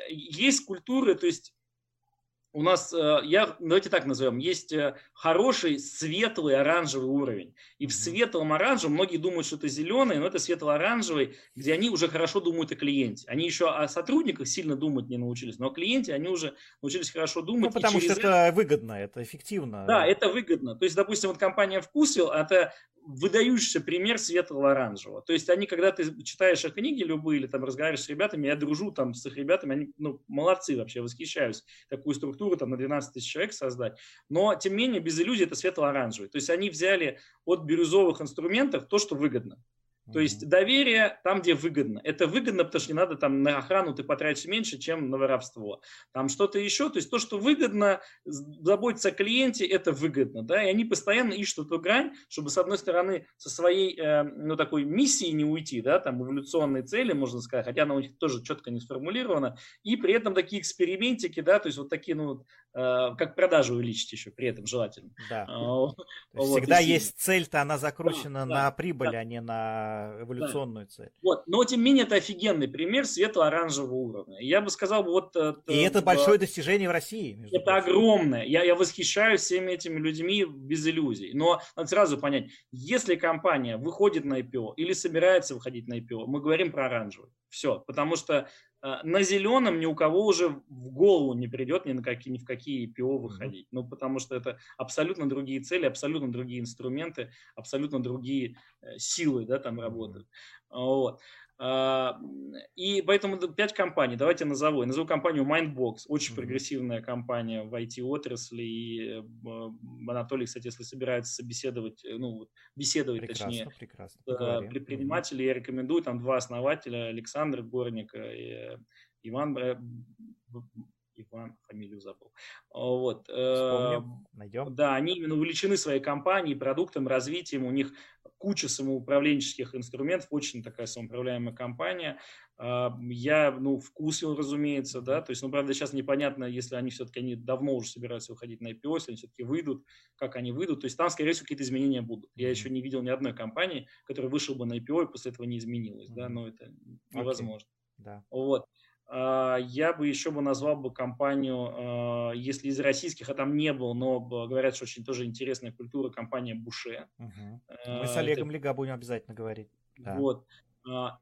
есть культуры, то есть у нас, э, я, давайте так назовем, есть э, хороший светлый оранжевый уровень. И в светлом оранжевом многие думают, что это зеленый, но это светло-оранжевый, где они уже хорошо думают о клиенте. Они еще о сотрудниках сильно думать не научились, но о клиенте они уже научились хорошо думать. Ну, потому что это выгодно, это эффективно. Да, это выгодно. То есть, допустим, вот компания Вкусвилл, это выдающийся пример светлого оранжевого. То есть они, когда ты читаешь книги любые или там разговариваешь с ребятами, я дружу там с их ребятами, они ну, молодцы вообще, восхищаюсь такую структуру там на 12 тысяч человек создать. Но, тем не менее, без иллюзий это светло-оранжевый. То есть они взяли от бирюзовых инструментов то, что выгодно. То есть доверие там, где выгодно. Это выгодно, потому что не надо там на охрану ты потратишь меньше, чем на воровство. Там что-то еще. То есть то, что выгодно, заботиться о клиенте, это выгодно. Да? И они постоянно ищут эту грань, чтобы, с одной стороны, со своей э, ну, такой миссией не уйти, да, там эволюционные цели, можно сказать, хотя она у них тоже четко не сформулирована, и при этом такие экспериментики, да, то есть вот такие, ну, как продажи увеличить еще при этом желательно. Да. А, вот, всегда есть цель-то, она закручена да, на да, прибыль, да. а не на эволюционную да. цель. Вот. Но, тем не менее, это офигенный пример светло-оранжевого уровня. Я бы сказал, вот... Э, И это, это большое достижение в России. Это прочим. огромное. Я, я восхищаюсь всеми этими людьми без иллюзий. Но надо сразу понять, если компания выходит на IPO или собирается выходить на IPO, мы говорим про оранжевый. Все. Потому что э, на зеленом ни у кого уже в голову не придет ни, на какие, ни в какие IPO выходить. Ну, потому что это абсолютно другие цели, абсолютно другие инструменты, абсолютно другие э, силы, да, там работают. Вот. А, и поэтому пять компаний, давайте назову. Я назову компанию Mindbox, очень mm-hmm. прогрессивная компания в IT-отрасли. И э, Анатолий, кстати, если собирается собеседовать, э, ну, беседовать, прекрасно, точнее, прекрасно. с предпринимателей, mm-hmm. я рекомендую, там два основателя, Александр Горник и э, Иван Иван, фамилию забыл. Вот. Вспомним, найдем. Да, они именно увлечены своей компанией, продуктом, развитием. У них куча самоуправленческих инструментов, очень такая самоуправляемая компания. А, я, ну, вкусил, разумеется, да, то есть, ну, правда, сейчас непонятно, если они все-таки, они давно уже собираются выходить на IPO, если они все-таки выйдут, как они выйдут, то есть там, скорее всего, какие-то изменения будут. Я еще не видел ни одной компании, которая вышла бы на IPO и после этого не изменилась, да, но это невозможно. Okay. Да. Вот. А, я бы еще бы назвал бы компанию, а, если из российских, а там не был, но говорят, что очень тоже интересная культура, компания Буше. Угу. Мы с Олегом Это... Лега будем обязательно говорить. Да. Вот.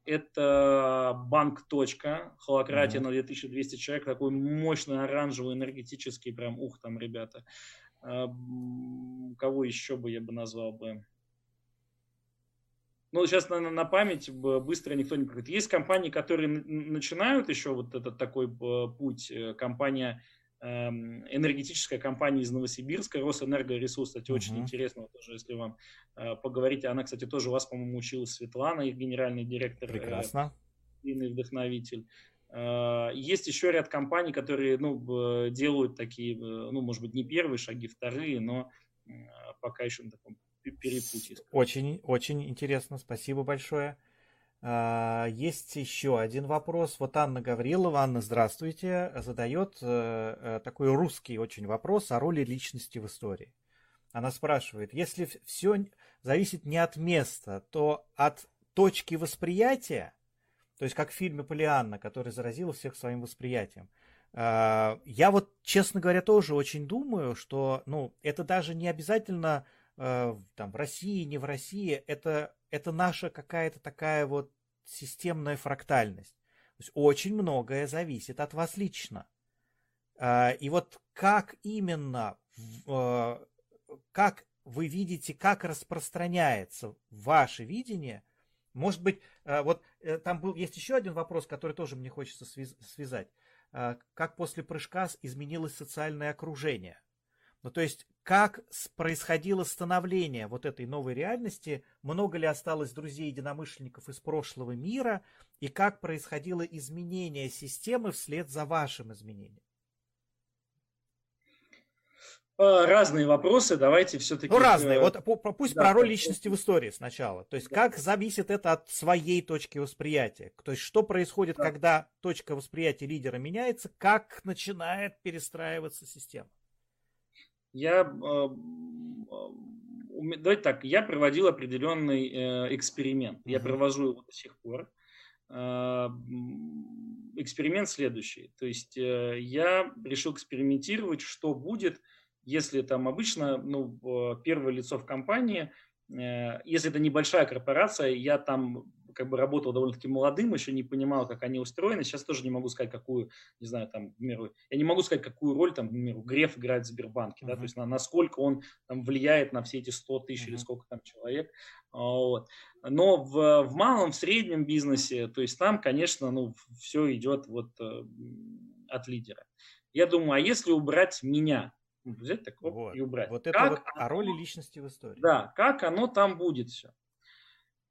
Это банк «Точка», холократия угу. на 2200 человек, такой мощный оранжевый, энергетический, прям ух там, ребята. Кого еще бы я бы назвал бы? Ну, сейчас на, на память быстро никто не говорит. Есть компании, которые начинают еще вот этот такой путь. Э, компания, эм, энергетическая компания из Новосибирска, Росэнергоресурс, кстати, uh-huh. очень интересно, тоже, если вам э, поговорить. Она, кстати, тоже у вас, по-моему, училась Светлана, их генеральный директор. Э, Прекрасно. И вдохновитель. Есть еще ряд компаний, которые ну, делают такие, ну, может быть, не первые шаги, вторые, но пока еще на таком перепутье. Очень, очень интересно, спасибо большое. А, есть еще один вопрос. Вот Анна Гаврилова, Анна, здравствуйте, задает э, э, такой русский очень вопрос о роли личности в истории. Она спрашивает, если все зависит не от места, то от точки восприятия, то есть как в фильме Полианна, который заразил всех своим восприятием. А, я вот, честно говоря, тоже очень думаю, что ну, это даже не обязательно Э, там, в России, не в России, это, это наша какая-то такая вот системная фрактальность. То есть очень многое зависит от вас лично. Э, и вот как именно, э, как вы видите, как распространяется ваше видение, может быть, вот там был, есть еще один вопрос, который тоже мне хочется связать. Как после прыжка изменилось социальное окружение? Ну, то есть, как происходило становление вот этой новой реальности, много ли осталось друзей-единомышленников из прошлого мира, и как происходило изменение системы вслед за вашим изменением? А, разные вопросы, давайте все-таки... Ну, разные. Э, вот пусть да, про роль личности в истории сначала. То есть, да. как зависит это от своей точки восприятия? То есть, что происходит, да. когда точка восприятия лидера меняется, как начинает перестраиваться система? Я э, давайте так, я проводил определенный э, эксперимент. Я провожу его до сих пор. Э, эксперимент следующий. То есть я решил экспериментировать, что будет, если там обычно ну, первое лицо в компании, если это небольшая корпорация, я там как бы работал довольно-таки молодым, еще не понимал, как они устроены. Сейчас тоже не могу сказать, какую, не знаю, там, к примеру, я не могу сказать, какую роль, там, к примеру, Греф играет в Сбербанке, uh-huh. да, то есть на, насколько он там влияет на все эти 100 тысяч uh-huh. или сколько там человек. Вот. Но в, в малом, в среднем бизнесе, то есть там, конечно, ну, все идет вот э, от лидера. Я думаю, а если убрать меня, взять такого вот, и убрать. Вот это как вот о роли личности в истории. Да, как оно там будет все.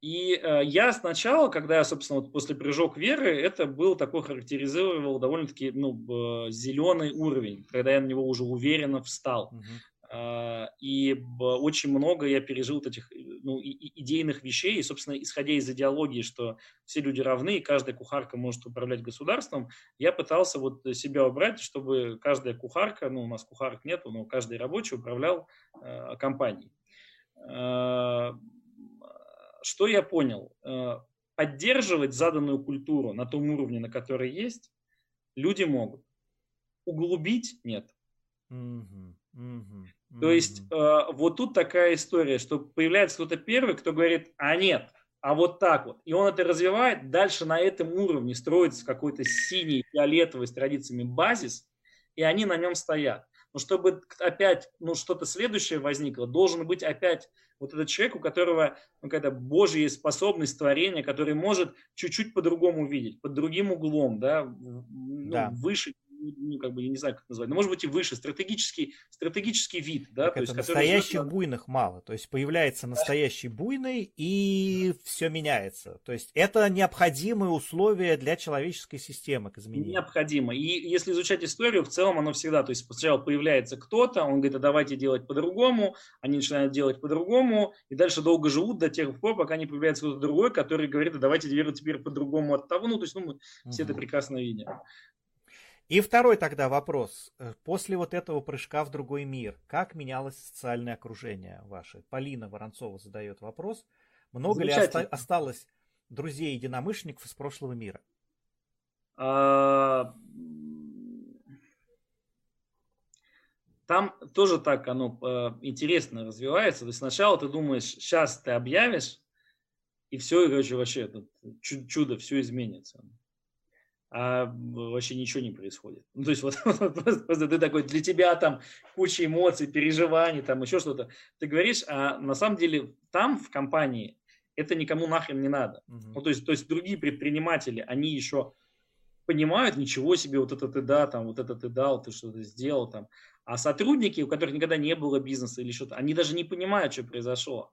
И э, я сначала, когда я, собственно, вот после прыжок веры, это был такой характеризовал довольно-таки ну, зеленый уровень, когда я на него уже уверенно встал. Uh-huh. И очень много я пережил этих ну, идейных вещей, и, собственно, исходя из идеологии, что все люди равны, и каждая кухарка может управлять государством, я пытался вот себя убрать, чтобы каждая кухарка, ну, у нас кухарок нету, но каждый рабочий управлял э, компанией. Что я понял? Э, поддерживать заданную культуру на том уровне, на который есть, люди могут. Углубить нет. Mm-hmm. Mm-hmm. То есть э, вот тут такая история, что появляется кто-то первый, кто говорит, а нет, а вот так вот. И он это развивает, дальше на этом уровне строится какой-то синий, фиолетовый с традициями базис, и они на нем стоят. но чтобы опять ну, что-то следующее возникло, должен быть опять вот этот человек, у которого ну, какая-то божья способность творения, который может чуть-чуть по-другому видеть, под другим углом, да, ну, да. выше ну, как бы, я не знаю, как назвать, но может быть и выше, стратегический, стратегический вид, да. Так то это есть, настоящих который... буйных мало, то есть появляется настоящий буйный и все меняется. То есть это необходимые условия для человеческой системы к изменению. Необходимо. И если изучать историю, в целом оно всегда, то есть сначала появляется кто-то, он говорит, а давайте делать по-другому, они начинают делать по-другому, и дальше долго живут до тех пор, пока не появляется кто-то другой, который говорит, а давайте делать теперь по-другому от того, ну, то есть, ну, мы все это прекрасно видим. И второй тогда вопрос. Э, после вот этого прыжка в другой мир, как менялось социальное окружение ваше? Полина Воронцова задает вопрос. Много ли оста- осталось друзей-единомышленников из прошлого мира? А... Там тоже так оно э, интересно развивается. То есть сначала ты думаешь, сейчас ты объявишь, и все, и, короче, вообще это чудо, все изменится а вообще ничего не происходит. Ну, то есть вот, просто ты такой, для тебя там куча эмоций, переживаний, там еще что-то. Ты говоришь, а на самом деле там в компании это никому нахрен не надо. Uh-huh. Ну, то есть, то есть другие предприниматели, они еще понимают, ничего себе, вот это ты да, там, вот это ты дал, ты что-то сделал там. А сотрудники, у которых никогда не было бизнеса или что-то, они даже не понимают, что произошло.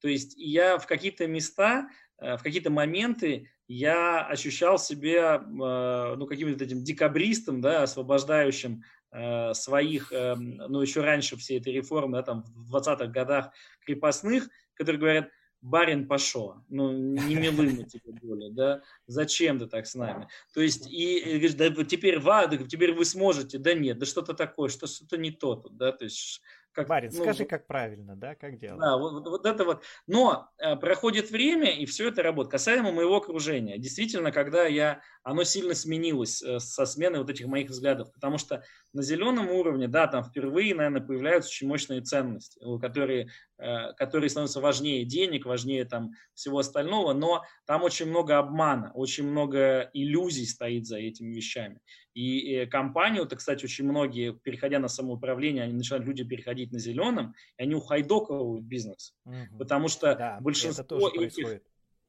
То есть я в какие-то места, в какие-то моменты я ощущал себя э, ну, каким-то этим декабристом, да, освобождающим э, своих, э, ну, еще раньше всей этой реформы, да, там, в 20-х годах крепостных, которые говорят, барин пошел, ну, не милы мы тебе более, да, зачем ты так с нами? То есть, и, и говоришь, да, теперь, ва, теперь вы сможете, да нет, да что-то такое, что, что-то не то тут, да, то есть, как, Барин, ну, скажи, как правильно, да, как делать. Да, вот, вот это вот. Но э, проходит время, и все это работает. Касаемо моего окружения. Действительно, когда я, оно сильно сменилось э, со сменой вот этих моих взглядов, потому что на зеленом уровне, да, там впервые, наверное, появляются очень мощные ценности, которые, которые становятся важнее денег, важнее там всего остального, но там очень много обмана, очень много иллюзий стоит за этими вещами. И компанию, это, кстати, очень многие, переходя на самоуправление, они начинают люди переходить на зеленом, и они ухайдоковывают бизнес. Угу. Потому что да, большинство этих,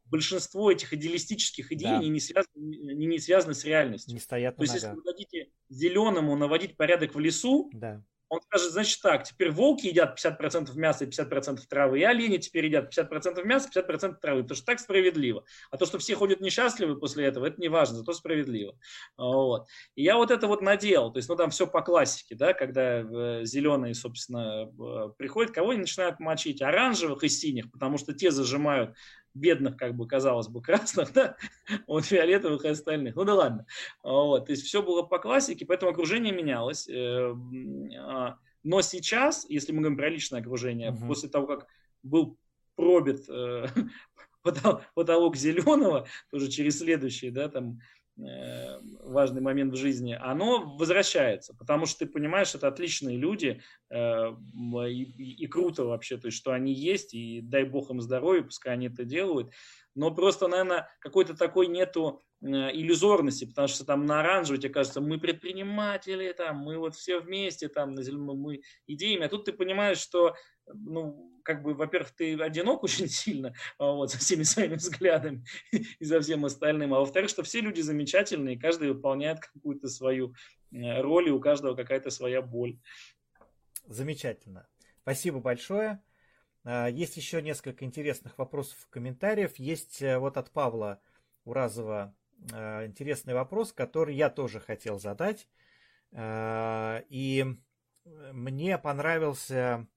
большинство этих идеалистических идей, да. они, не связаны, они не связаны с реальностью. Не стоят То есть, если вы дадите зеленому наводить порядок в лесу, да он скажет, значит так, теперь волки едят 50% мяса и 50% травы, и олени теперь едят 50% мяса, 50% травы, потому что так справедливо. А то, что все ходят несчастливы после этого, это не важно, зато справедливо. Вот. И я вот это вот надел, то есть, ну там все по классике, да, когда э, зеленые, собственно, э, приходят, кого они начинают мочить, оранжевых и синих, потому что те зажимают бедных, как бы казалось бы, красных, да, вот фиолетовых и остальных. Ну да ладно. Вот, то есть все было по классике, поэтому окружение менялось. Э, а, но сейчас, если мы говорим про личное окружение, угу. после того, как был пробит э, потолок зеленого, тоже через следующий, да, там, важный момент в жизни, оно возвращается, потому что ты понимаешь, это отличные люди, э, и, и, круто вообще, то есть, что они есть, и дай бог им здоровья, пускай они это делают, но просто, наверное, какой-то такой нету э, иллюзорности, потому что там на оранжевом тебе кажется, мы предприниматели, там, мы вот все вместе, там, мы идеями, а тут ты понимаешь, что ну, как бы, во-первых, ты одинок очень сильно а, вот, со всеми своими взглядами и за всем остальным, а во-вторых, что все люди замечательные, каждый выполняет какую-то свою э, роль, и у каждого какая-то своя боль. Замечательно. Спасибо большое. А, есть еще несколько интересных вопросов в комментариях. Есть э, вот от Павла Уразова э, интересный вопрос, который я тоже хотел задать. И мне понравился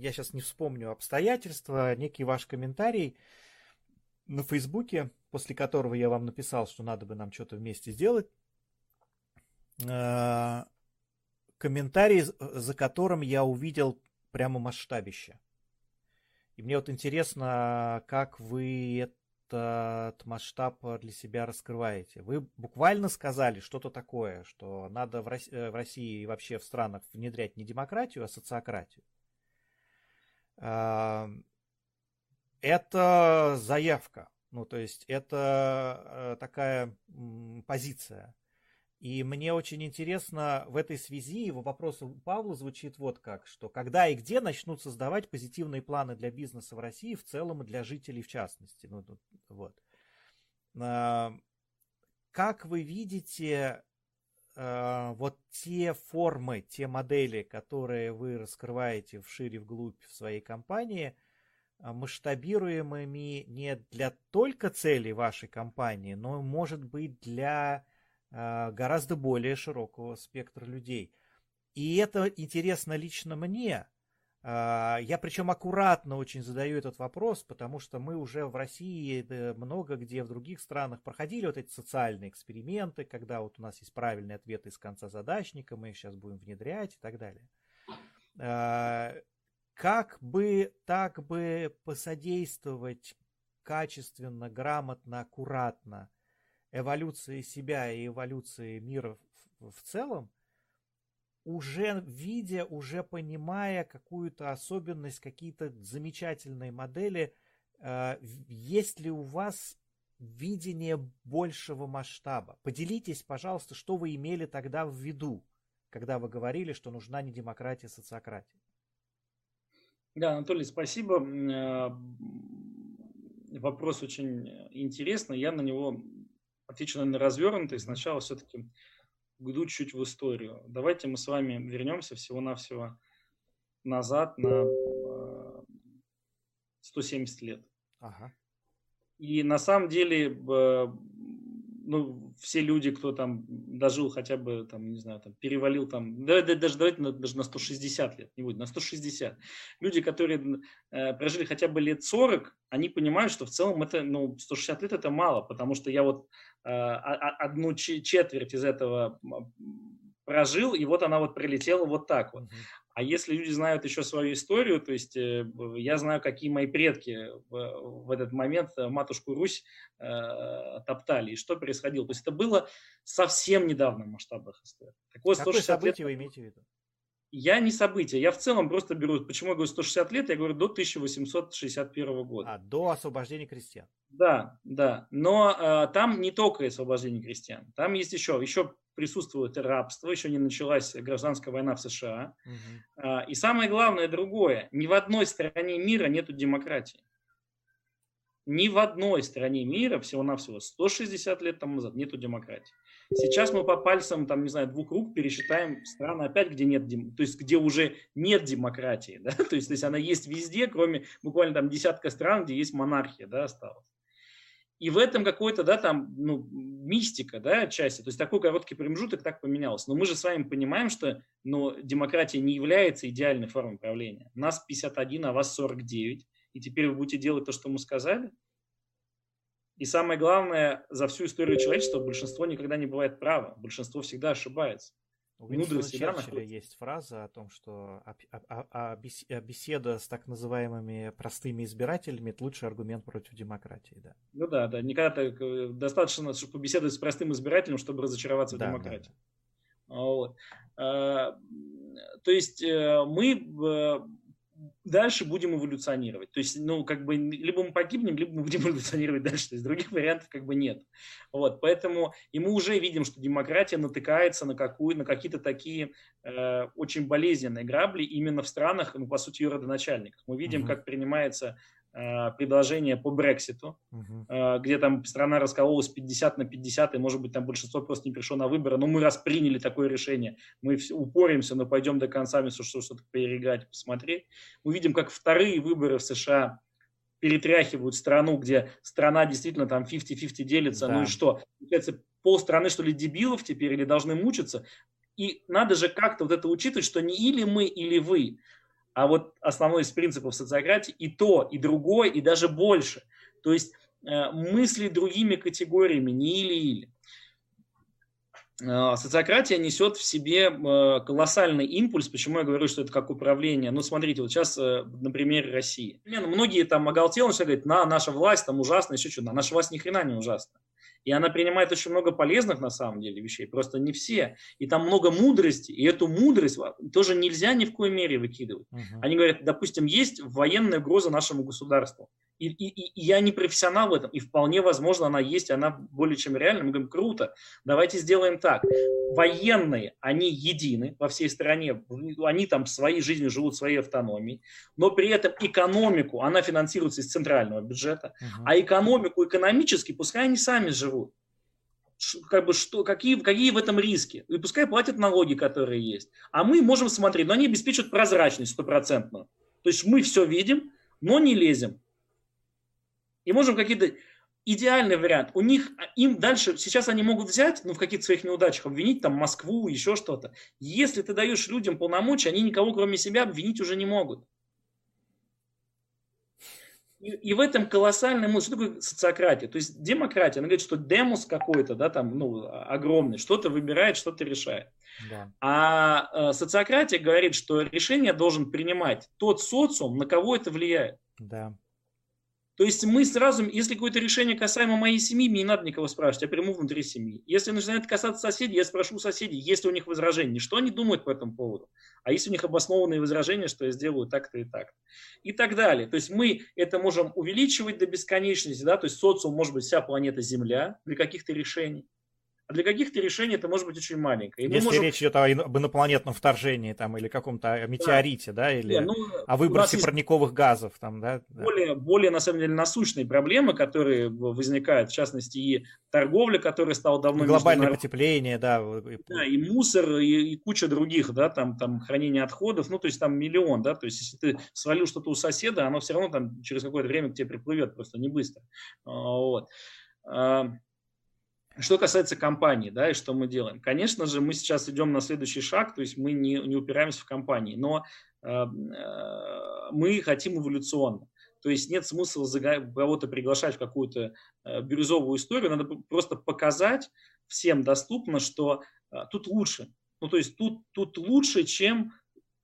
я сейчас не вспомню обстоятельства, некий ваш комментарий на Фейсбуке, после которого я вам написал, что надо бы нам что-то вместе сделать. Э, комментарий, за которым я увидел прямо масштабище. И мне вот интересно, как вы этот масштаб для себя раскрываете. Вы буквально сказали что-то такое, что надо в России и вообще в странах внедрять не демократию, а социократию. Это заявка, ну то есть это э, такая позиция. И мне очень интересно в этой связи его вопрос Павла звучит вот как, что когда и где начнут создавать позитивные планы для бизнеса в России в целом и для жителей в частности. Ну, вот. А, как вы видите а, вот те формы, те модели, которые вы раскрываете вшире вглубь в своей компании, а, масштабируемыми не для только целей вашей компании, но, может быть, для а, гораздо более широкого спектра людей. И это интересно лично мне. А, я причем аккуратно очень задаю этот вопрос, потому что мы уже в России много где в других странах проходили вот эти социальные эксперименты, когда вот у нас есть правильные ответы из конца задачника, мы их сейчас будем внедрять и так далее. А, как бы так бы посодействовать качественно, грамотно, аккуратно – эволюции себя и эволюции мира в целом, уже видя, уже понимая какую-то особенность, какие-то замечательные модели, э, есть ли у вас видение большего масштаба? Поделитесь, пожалуйста, что вы имели тогда в виду, когда вы говорили, что нужна не демократия, а социократия. Да, Анатолий, спасибо. Э, вопрос очень интересный. Я на него отвечу, наверное, развернуто, и сначала все-таки уйду чуть в историю. Давайте мы с вами вернемся всего-навсего назад на 170 лет. Ага. И на самом деле ну, все люди, кто там дожил хотя бы, там, не знаю, там, перевалил там, да, да, даже давайте на, даже на 160 лет, не будет, на 160. Люди, которые э, прожили хотя бы лет 40, они понимают, что в целом это, ну, 160 лет это мало, потому что я вот э, одну четверть из этого прожил, и вот она вот прилетела вот так вот. А если люди знают еще свою историю, то есть э, я знаю, какие мои предки в, этот момент э, матушку Русь э, топтали, и что происходило. То есть это было совсем недавно в масштабах истории. Так вот, Какое событие лет... вы имеете в виду? Я не событие, я в целом просто беру, почему я говорю 160 лет, я говорю до 1861 года. А, до освобождения крестьян. Да, да, но э, там не только освобождение крестьян, там есть еще, еще присутствует рабство, еще не началась гражданская война в США. Угу. И самое главное другое, ни в одной стране мира нет демократии. Ни в одной стране мира, всего-навсего 160 лет тому назад, нету демократии. Сейчас мы по пальцам, там, не знаю, двух рук пересчитаем страны опять, где нет, то есть где уже нет демократии, да, то есть, то есть она есть везде, кроме буквально там десятка стран, где есть монархия, да, осталось. И в этом какой-то, да, там, ну, мистика, да, части. То есть такой короткий промежуток так поменялся. Но мы же с вами понимаем, что, ну, демократия не является идеальной формой правления. Нас 51, а вас 49. И теперь вы будете делать то, что мы сказали. И самое главное, за всю историю человечества большинство никогда не бывает право. Большинство всегда ошибается. У Мудрость Черчилля есть фраза о том, что беседа с так называемыми простыми избирателями – это лучший аргумент против демократии. Да. Ну да, да. Никогда так, э, достаточно, чтобы побеседовать с простым избирателем, чтобы разочароваться да, в демократии. Да, да. Вот. А, то есть э, мы э, дальше будем эволюционировать. То есть, ну, как бы, либо мы погибнем, либо мы будем эволюционировать дальше. То есть, других вариантов как бы нет. Вот, поэтому, и мы уже видим, что демократия натыкается на, какую, на какие-то такие э, очень болезненные грабли именно в странах, ну, по сути, родоначальников. Мы видим, угу. как принимается предложение по Брекситу, uh-huh. где там страна раскололась 50 на 50, и, может быть, там большинство просто не пришло на выборы, но мы раз приняли такое решение, мы упоримся, но пойдем до конца, вместо что что-то переиграть, посмотреть. Мы видим, как вторые выборы в США перетряхивают страну, где страна действительно там 50-50 делится, да. ну и что? Получается, полстраны, что ли, дебилов теперь, или должны мучиться? И надо же как-то вот это учитывать, что не или мы, или вы. А вот основной из принципов социократии и то, и другое, и даже больше. То есть э, мысли другими категориями, не или-или. Э, социократия несет в себе э, колоссальный импульс. Почему я говорю, что это как управление? Ну, смотрите, вот сейчас на примере России. Многие там оголтело, что говорят, на, наша власть там ужасна, еще что-то. Наша власть ни хрена не ужасна. И она принимает очень много полезных, на самом деле, вещей, просто не все. И там много мудрости, и эту мудрость тоже нельзя ни в коей мере выкидывать. Uh-huh. Они говорят, допустим, есть военная угроза нашему государству. И, и, и я не профессионал в этом, и вполне возможно она есть, она более чем реальна. Мы говорим, круто, давайте сделаем так. Военные, они едины во всей стране, они там своей жизнью живут, своей автономией, но при этом экономику, она финансируется из центрального бюджета, uh-huh. а экономику экономически пускай они сами живут как бы что, какие, какие в этом риски. И пускай платят налоги, которые есть. А мы можем смотреть, но они обеспечивают прозрачность стопроцентную. То есть мы все видим, но не лезем и можем какие-то идеальный вариант. У них, им дальше, сейчас они могут взять, ну, в каких-то своих неудачах, обвинить там Москву, еще что-то. Если ты даешь людям полномочия, они никого, кроме себя, обвинить уже не могут. И, и в этом колоссальный мозг. Что такое социократия? То есть демократия, она говорит, что демус какой-то, да, там, ну, огромный, что-то выбирает, что-то решает. Да. А э, социократия говорит, что решение должен принимать тот социум, на кого это влияет. Да. То есть мы сразу, если какое-то решение касаемо моей семьи, мне не надо никого спрашивать, я приму внутри семьи. Если начинает касаться соседей, я спрошу соседей, есть ли у них возражения, что они думают по этому поводу. А есть у них обоснованные возражения, что я сделаю так-то и так. И так далее. То есть мы это можем увеличивать до бесконечности, да, то есть социум может быть вся планета Земля для каких-то решений. А для каких-то решений это может быть очень маленькое. И Если можем... речь идет об инопланетном вторжении там, или каком-то метеорите, да, да или Не, ну, о выбросе парниковых газов. Там, да, более, более, на самом деле, насущные проблемы, которые возникают, в частности, и торговля, которая стала давно... Глобальное потепление, да. Да, и мусор, и, и куча других, да, там, там хранение отходов, ну, то есть там миллион, да, то есть если ты свалил что-то у соседа, оно все равно там через какое-то время к тебе приплывет, просто не быстро. А, вот. Что касается компании, да, и что мы делаем. Конечно же, мы сейчас идем на следующий шаг, то есть мы не, не упираемся в компании, но э, э, мы хотим эволюционно. То есть нет смысла кого-то приглашать в какую-то э, бирюзовую историю, надо просто показать всем доступно, что э, тут лучше. Ну, то есть тут, тут лучше, чем,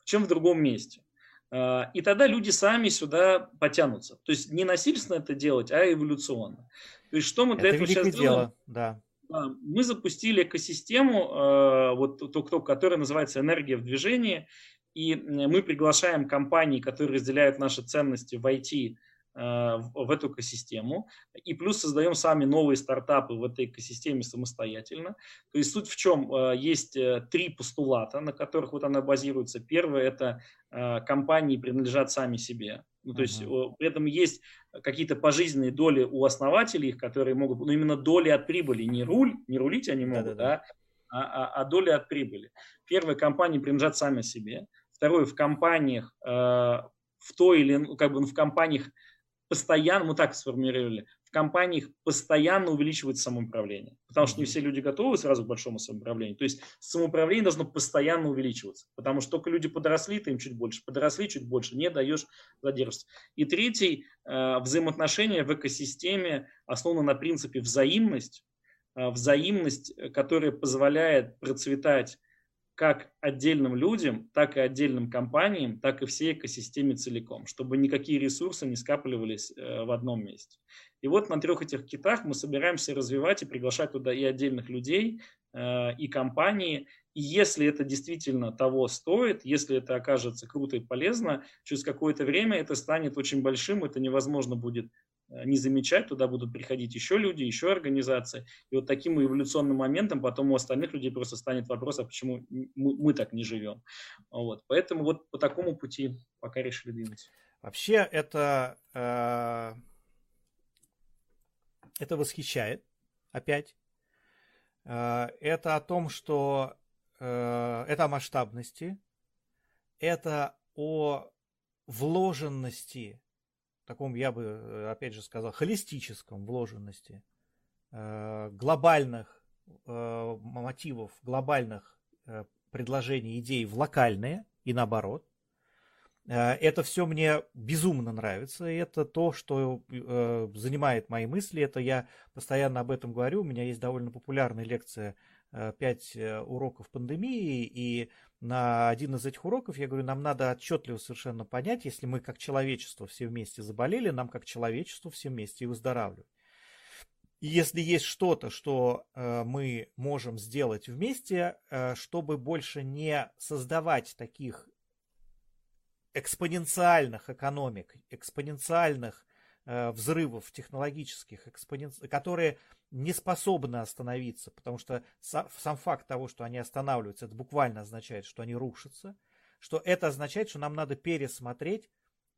чем в другом месте. Э, и тогда люди сами сюда потянутся. То есть не насильственно это делать, а эволюционно. То есть что мы для это этого сейчас дело, делаем? Да. Мы запустили экосистему, э, вот, которая называется «Энергия в движении», и мы приглашаем компании, которые разделяют наши ценности в IT, в эту экосистему. И плюс создаем сами новые стартапы в этой экосистеме самостоятельно. То есть суть в чем? Э, есть э, три постулата, на которых вот она базируется. Первое – это компании принадлежат сами себе. Ну, то uh-huh. есть при этом есть какие-то пожизненные доли у основателей, которые могут, ну, именно доли от прибыли, не руль, не рулить они могут, да, а, а, а доли от прибыли. Первое, компании принадлежат сами себе. Второе, в компаниях, э, в той или, ну, как бы, ну, в компаниях постоянно, мы так сформулировали, в компаниях постоянно увеличивается самоуправление. Потому что не все люди готовы сразу к большому самоуправлению. То есть самоуправление должно постоянно увеличиваться. Потому что только люди подросли, ты им чуть больше, подросли чуть больше, не даешь задерживаться. И третий, э, взаимоотношения в экосистеме основаны на принципе взаимность, э, взаимность, э, которая позволяет процветать как отдельным людям, так и отдельным компаниям, так и всей экосистеме целиком, чтобы никакие ресурсы не скапливались э, в одном месте. И вот на трех этих китах мы собираемся развивать и приглашать туда и отдельных людей, э, и компании. И если это действительно того стоит, если это окажется круто и полезно, через какое-то время это станет очень большим, это невозможно будет не замечать, туда будут приходить еще люди, еще организации. И вот таким эволюционным моментом потом у остальных людей просто станет вопрос, а почему мы, мы так не живем. Вот. Поэтому вот по такому пути пока решили двинуться. Вообще это, э, это восхищает опять. Э, это о том, что э, это о масштабности, это о вложенности таком, я бы, э, опять же сказал, холистическом вложенности, э, глобальных э, мотивов, глобальных предложений, идей в локальные и наоборот. Это все мне безумно нравится, это то, что занимает мои мысли, это я постоянно об этом говорю, у меня есть довольно популярная лекция «Пять уроков пандемии», и на один из этих уроков я говорю, нам надо отчетливо совершенно понять, если мы как человечество все вместе заболели, нам как человечеству все вместе и выздоравливать. И если есть что-то, что э, мы можем сделать вместе, э, чтобы больше не создавать таких экспоненциальных экономик, экспоненциальных э, взрывов технологических, которые не способны остановиться, потому что сам факт того, что они останавливаются, это буквально означает, что они рушатся, что это означает, что нам надо пересмотреть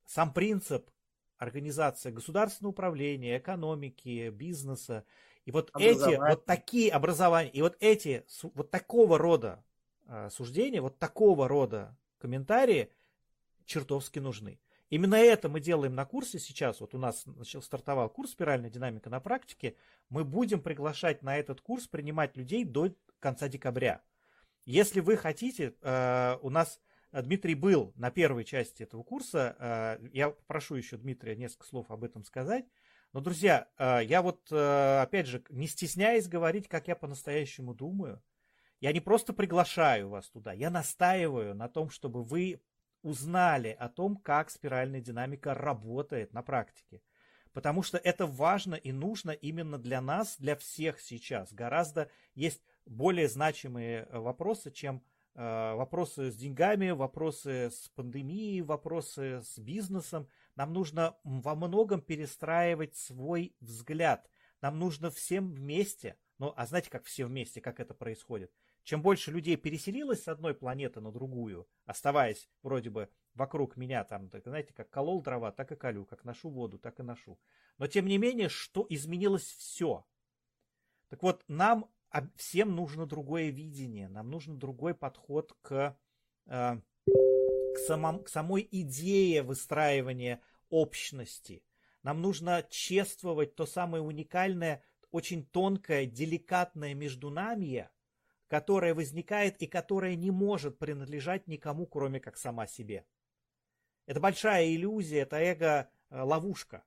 сам принцип организации государственного управления, экономики, бизнеса. И вот эти, вот такие образования, и вот эти, вот такого рода э, суждения, вот такого рода комментарии чертовски нужны. Именно это мы делаем на курсе сейчас. Вот у нас начал, стартовал курс «Спиральная динамика на практике». Мы будем приглашать на этот курс принимать людей до конца декабря. Если вы хотите, э, у нас Дмитрий был на первой части этого курса. Э, я попрошу еще Дмитрия несколько слов об этом сказать. Но, друзья, э, я вот, э, опять же, не стесняясь говорить, как я по-настоящему думаю, я не просто приглашаю вас туда, я настаиваю на том, чтобы вы узнали о том, как спиральная динамика работает на практике. Потому что это важно и нужно именно для нас, для всех сейчас. Гораздо есть более значимые вопросы, чем Э, вопросы с деньгами, вопросы с пандемией, вопросы с бизнесом. Нам нужно во многом перестраивать свой взгляд. Нам нужно всем вместе, ну а знаете, как все вместе, как это происходит? Чем больше людей переселилось с одной планеты на другую, оставаясь вроде бы вокруг меня, там, знаете, как колол дрова, так и колю, как ношу воду, так и ношу. Но тем не менее, что изменилось все. Так вот, нам всем нужно другое видение, нам нужен другой подход к, э, к, самом, к самой идее выстраивания общности. Нам нужно чествовать то самое уникальное, очень тонкое, деликатное между которое возникает и которое не может принадлежать никому, кроме как сама себе. Это большая иллюзия, это эго-ловушка.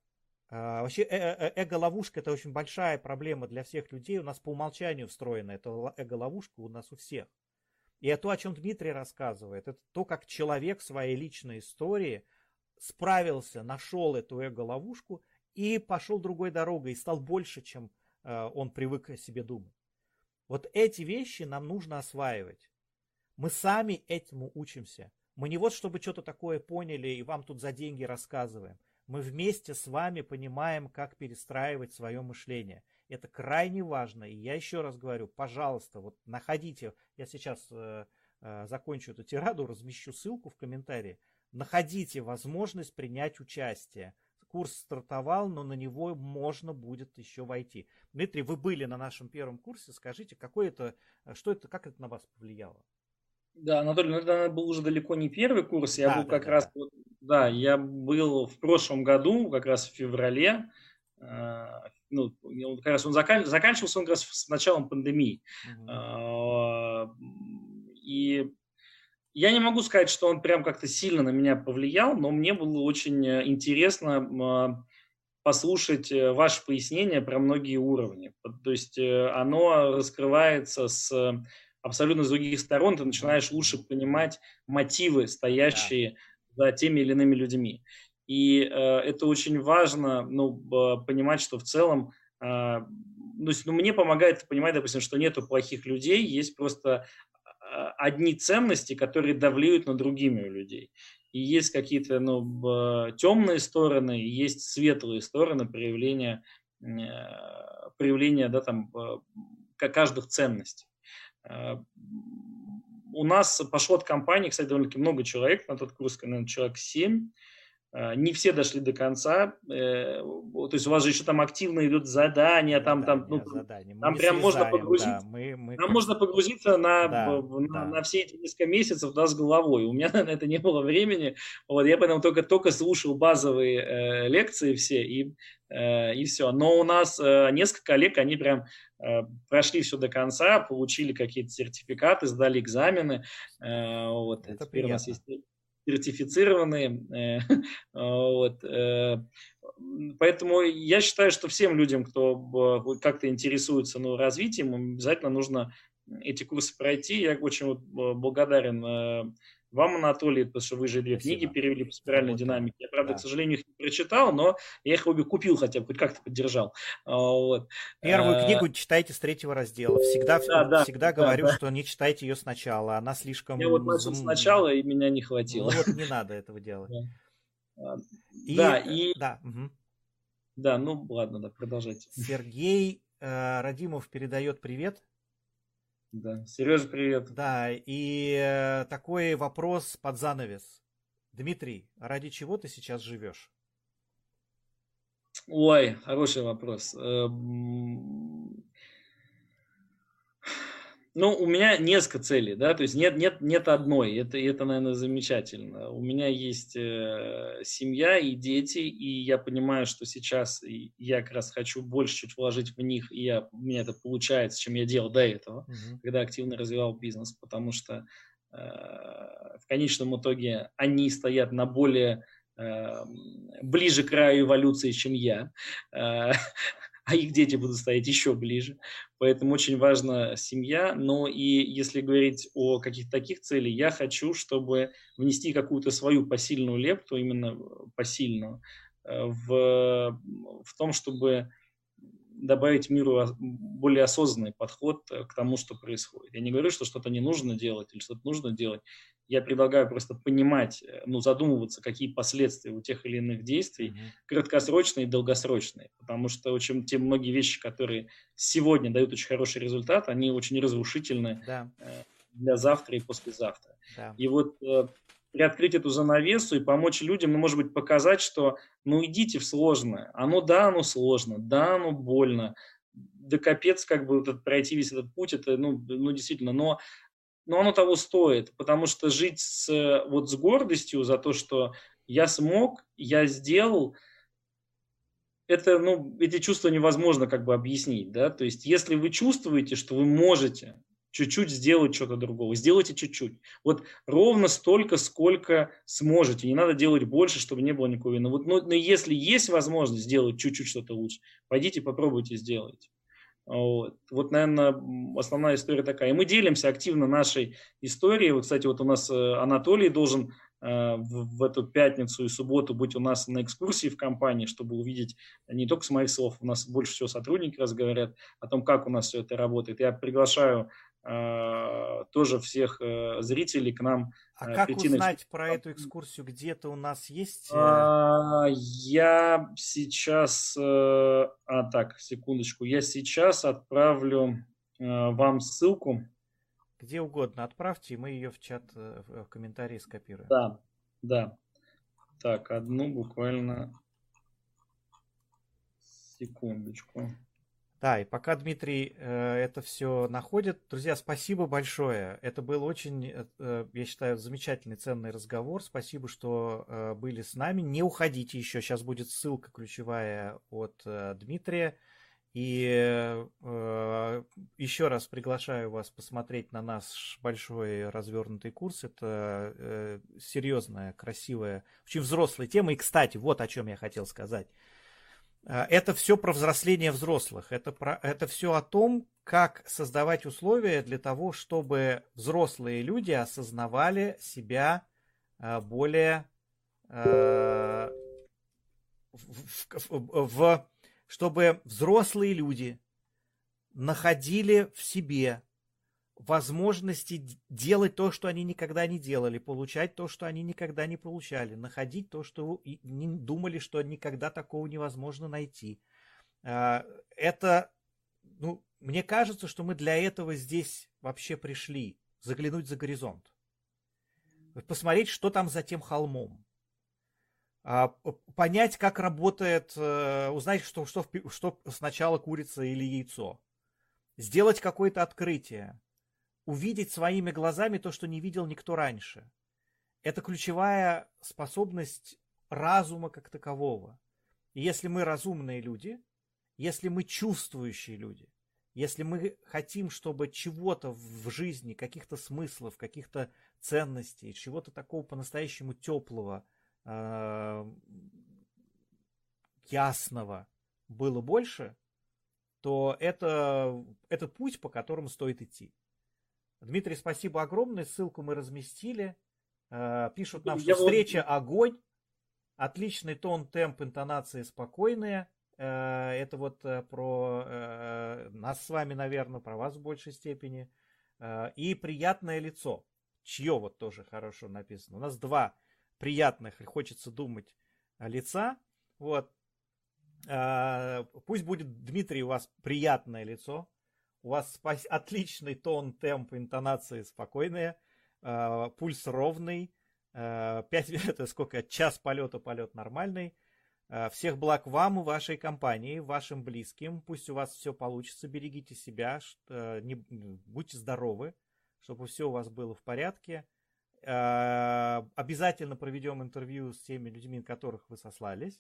Вообще э, э, э, эго-ловушка это очень большая проблема для всех людей. У нас по умолчанию встроена эта эго-ловушка у нас у всех. И то, о чем Дмитрий рассказывает, это то, как человек в своей личной истории справился, нашел эту эго-ловушку и пошел другой дорогой, и стал больше, чем он привык о себе думать. Вот эти вещи нам нужно осваивать. Мы сами этому учимся. Мы не вот чтобы что-то такое поняли и вам тут за деньги рассказываем мы вместе с вами понимаем, как перестраивать свое мышление. Это крайне важно. И я еще раз говорю, пожалуйста, вот находите, я сейчас э, э, закончу эту тираду, размещу ссылку в комментарии, находите возможность принять участие. Курс стартовал, но на него можно будет еще войти. Дмитрий, вы были на нашем первом курсе, скажите, какой это, что это, как это на вас повлияло? Да, Анатолий, ну это был уже далеко не первый курс, я да, был да, как да, раз, да. да, я был в прошлом году, как раз в феврале, э, ну, как раз он закан, заканчивался он как раз с началом пандемии. Угу. Э, и я не могу сказать, что он прям как-то сильно на меня повлиял, но мне было очень интересно послушать ваше пояснение про многие уровни. То есть э, оно раскрывается с абсолютно с других сторон, ты начинаешь лучше понимать мотивы, стоящие за теми или иными людьми. И э, это очень важно, ну, понимать, что в целом, э, ну, ну, мне помогает понимать, допустим, что нету плохих людей, есть просто а, одни ценности, которые давлеют на другими у людей. И есть какие-то ну, темные стороны, есть светлые стороны проявления, э, проявления да, там, каждых ценностей. Э, у нас пошло от компании, кстати, довольно-таки много человек на тот курс, наверное, человек 7. Э, не все дошли до конца. Э, то есть у вас же еще там активно идут задания, там, задания, там, ну, задания. там прям можно погрузиться. Да, мы, мы... Там можно погрузиться на, да, на, да. на все эти несколько месяцев да, с головой. У меня на это не было времени. Вот, я поэтому только, только слушал базовые э, лекции все и, э, и все. Но у нас э, несколько коллег, они прям прошли все до конца, получили какие-то сертификаты, сдали экзамены. Вот, это теперь приятно. у нас есть сертифицированные. Э, вот. Э, поэтому я считаю, что всем людям, кто как-то интересуется ну, развитием, обязательно нужно эти курсы пройти. Я очень благодарен э, вам, Анатолий, потому что вы же две Спасибо. книги перевели по спиральной динамике. Я, правда, да. к сожалению, их не прочитал, но я их обе купил хотя бы, хоть как-то поддержал. А, вот. Первую а... книгу читайте с третьего раздела. Всегда, да, всегда да, говорю, да. что не читайте ее сначала, она слишком... Я вот начал сначала, и меня не хватило. Ну вот не надо этого делать. Да, и... Да, и... Да, угу. Да, ну ладно, да, продолжайте. Сергей э, Радимов передает привет. Да, Сережа, привет. Да, и э, такой вопрос под занавес. Дмитрий, ради чего ты сейчас живешь? Ой, хороший вопрос. Ну, у меня несколько целей, да, то есть нет, нет, нет одной, это, это, наверное, замечательно. У меня есть э, семья и дети, и я понимаю, что сейчас я как раз хочу больше чуть вложить в них, и я, у меня это получается, чем я делал до этого, угу. когда активно развивал бизнес, потому что э, в конечном итоге они стоят на более э, ближе к краю эволюции, чем я. Э, а их дети будут стоять еще ближе. Поэтому очень важна семья. Но и если говорить о каких-то таких целях, я хочу, чтобы внести какую-то свою посильную лепту, именно посильную, э, в, в том, чтобы добавить миру более осознанный подход э, к тому, что происходит. Я не говорю, что что-то не нужно делать или что-то нужно делать. Я предлагаю просто понимать, э, ну, задумываться, какие последствия у тех или иных действий, mm-hmm. краткосрочные и долгосрочные. Потому что очень те многие вещи, которые сегодня дают очень хороший результат, они очень разрушительны да. Э, для завтра и послезавтра. Да. И вот приоткрыть эту занавесу и помочь людям, ну, может быть, показать, что, ну, идите в сложное. Оно, да, оно сложно, да, оно больно, да капец, как бы вот пройти весь этот путь, это, ну, ну действительно, но, но оно того стоит, потому что жить с, вот с гордостью за то, что я смог, я сделал, это, ну, эти чувства невозможно как бы объяснить, да, то есть если вы чувствуете, что вы можете, чуть-чуть сделать что-то другого. Сделайте чуть-чуть. Вот ровно столько, сколько сможете. Не надо делать больше, чтобы не было никакого вины. Вот, но, но если есть возможность сделать чуть-чуть что-то лучше, пойдите, попробуйте, сделайте. Вот. вот, наверное, основная история такая. И мы делимся активно нашей историей. Вот, кстати, вот у нас э, Анатолий должен э, в, эту пятницу и субботу быть у нас на экскурсии в компании, чтобы увидеть не только с моих слов, у нас больше всего сотрудники раз говорят о том, как у нас все это работает. Я приглашаю тоже всех э, зрителей к нам а э, как узнать на... про эту экскурсию? Где-то у нас есть? А, я сейчас... А, так, секундочку. Я сейчас отправлю вам ссылку. Где угодно отправьте, и мы ее в чат, в комментарии скопируем. Да, да. Так, одну буквально секундочку. Да, и пока Дмитрий э, это все находит, друзья, спасибо большое. Это был очень, э, э, я считаю, замечательный, ценный разговор. Спасибо, что э, были с нами. Не уходите еще, сейчас будет ссылка ключевая от э, Дмитрия. И э, еще раз приглашаю вас посмотреть на наш большой развернутый курс. Это э, серьезная, красивая, очень взрослая тема. И, кстати, вот о чем я хотел сказать. А, это все про взросление взрослых. Это, про, это все о том, как создавать условия для того, чтобы взрослые люди осознавали себя а, более а, в, в, в, чтобы взрослые люди находили в себе возможности делать то, что они никогда не делали, получать то, что они никогда не получали, находить то, что не думали, что никогда такого невозможно найти. А, это, ну, мне кажется, что мы для этого здесь вообще пришли, заглянуть за горизонт, посмотреть, что там за тем холмом, а, понять, как работает, э, узнать, что, что, что сначала курица или яйцо, сделать какое-то открытие, увидеть своими глазами то, что не видел никто раньше. Это ключевая способность разума как такового. И если мы разумные люди, если мы чувствующие люди, если мы хотим, чтобы чего-то в жизни, каких-то смыслов, каких-то ценностей, чего-то такого по-настоящему теплого, э, ясного было больше, то это, это путь, по которому стоит идти. Дмитрий, спасибо огромное. Ссылку мы разместили. Э, пишут нам, что встреча огонь. Отличный тон, темп, интонации спокойные. Э, это вот э, про нас с вами, наверное, про вас в большей степени. И приятное лицо. Чье вот тоже хорошо написано. У нас два приятных, хочется думать, лица. Вот. Пусть будет, Дмитрий, у вас приятное лицо, у вас отличный тон, темп, интонации спокойные, а, пульс ровный, 5, а, это сколько, час полета, полет нормальный. Всех благ вам и вашей компании, вашим близким. Пусть у вас все получится, берегите себя, не, будьте здоровы, чтобы все у вас было в порядке. Обязательно проведем интервью с теми людьми, которых вы сослались.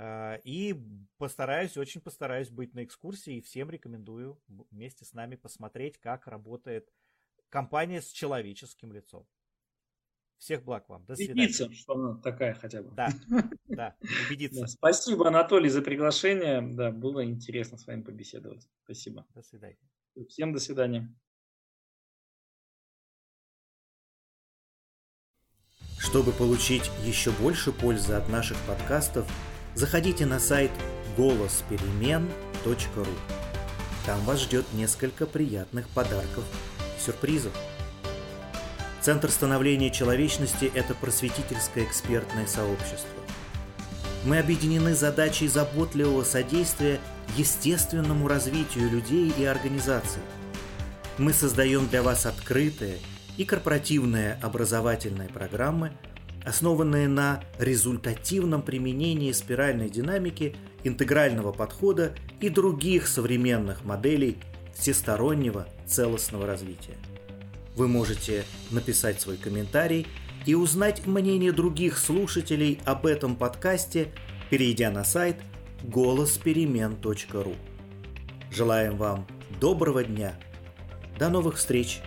А, и постараюсь, очень постараюсь быть на экскурсии и всем рекомендую вместе с нами посмотреть, как работает компания с человеческим лицом. Всех благ вам. До свидания. Убедиться, что она такая хотя бы. Да, да, убедиться. Да, спасибо, Анатолий, за приглашение. Да, было интересно с вами побеседовать. Спасибо. До свидания. Всем до свидания. Чтобы получить еще больше пользы от наших подкастов, заходите на сайт голосперемен.ру. Там вас ждет несколько приятных подарков и сюрпризов. Центр становления человечности – это просветительское экспертное сообщество. Мы объединены задачей заботливого содействия естественному развитию людей и организаций. Мы создаем для вас открытые и корпоративные образовательные программы – основанные на результативном применении спиральной динамики, интегрального подхода и других современных моделей всестороннего целостного развития. Вы можете написать свой комментарий и узнать мнение других слушателей об этом подкасте, перейдя на сайт голосперемен.ру. Желаем вам доброго дня. До новых встреч!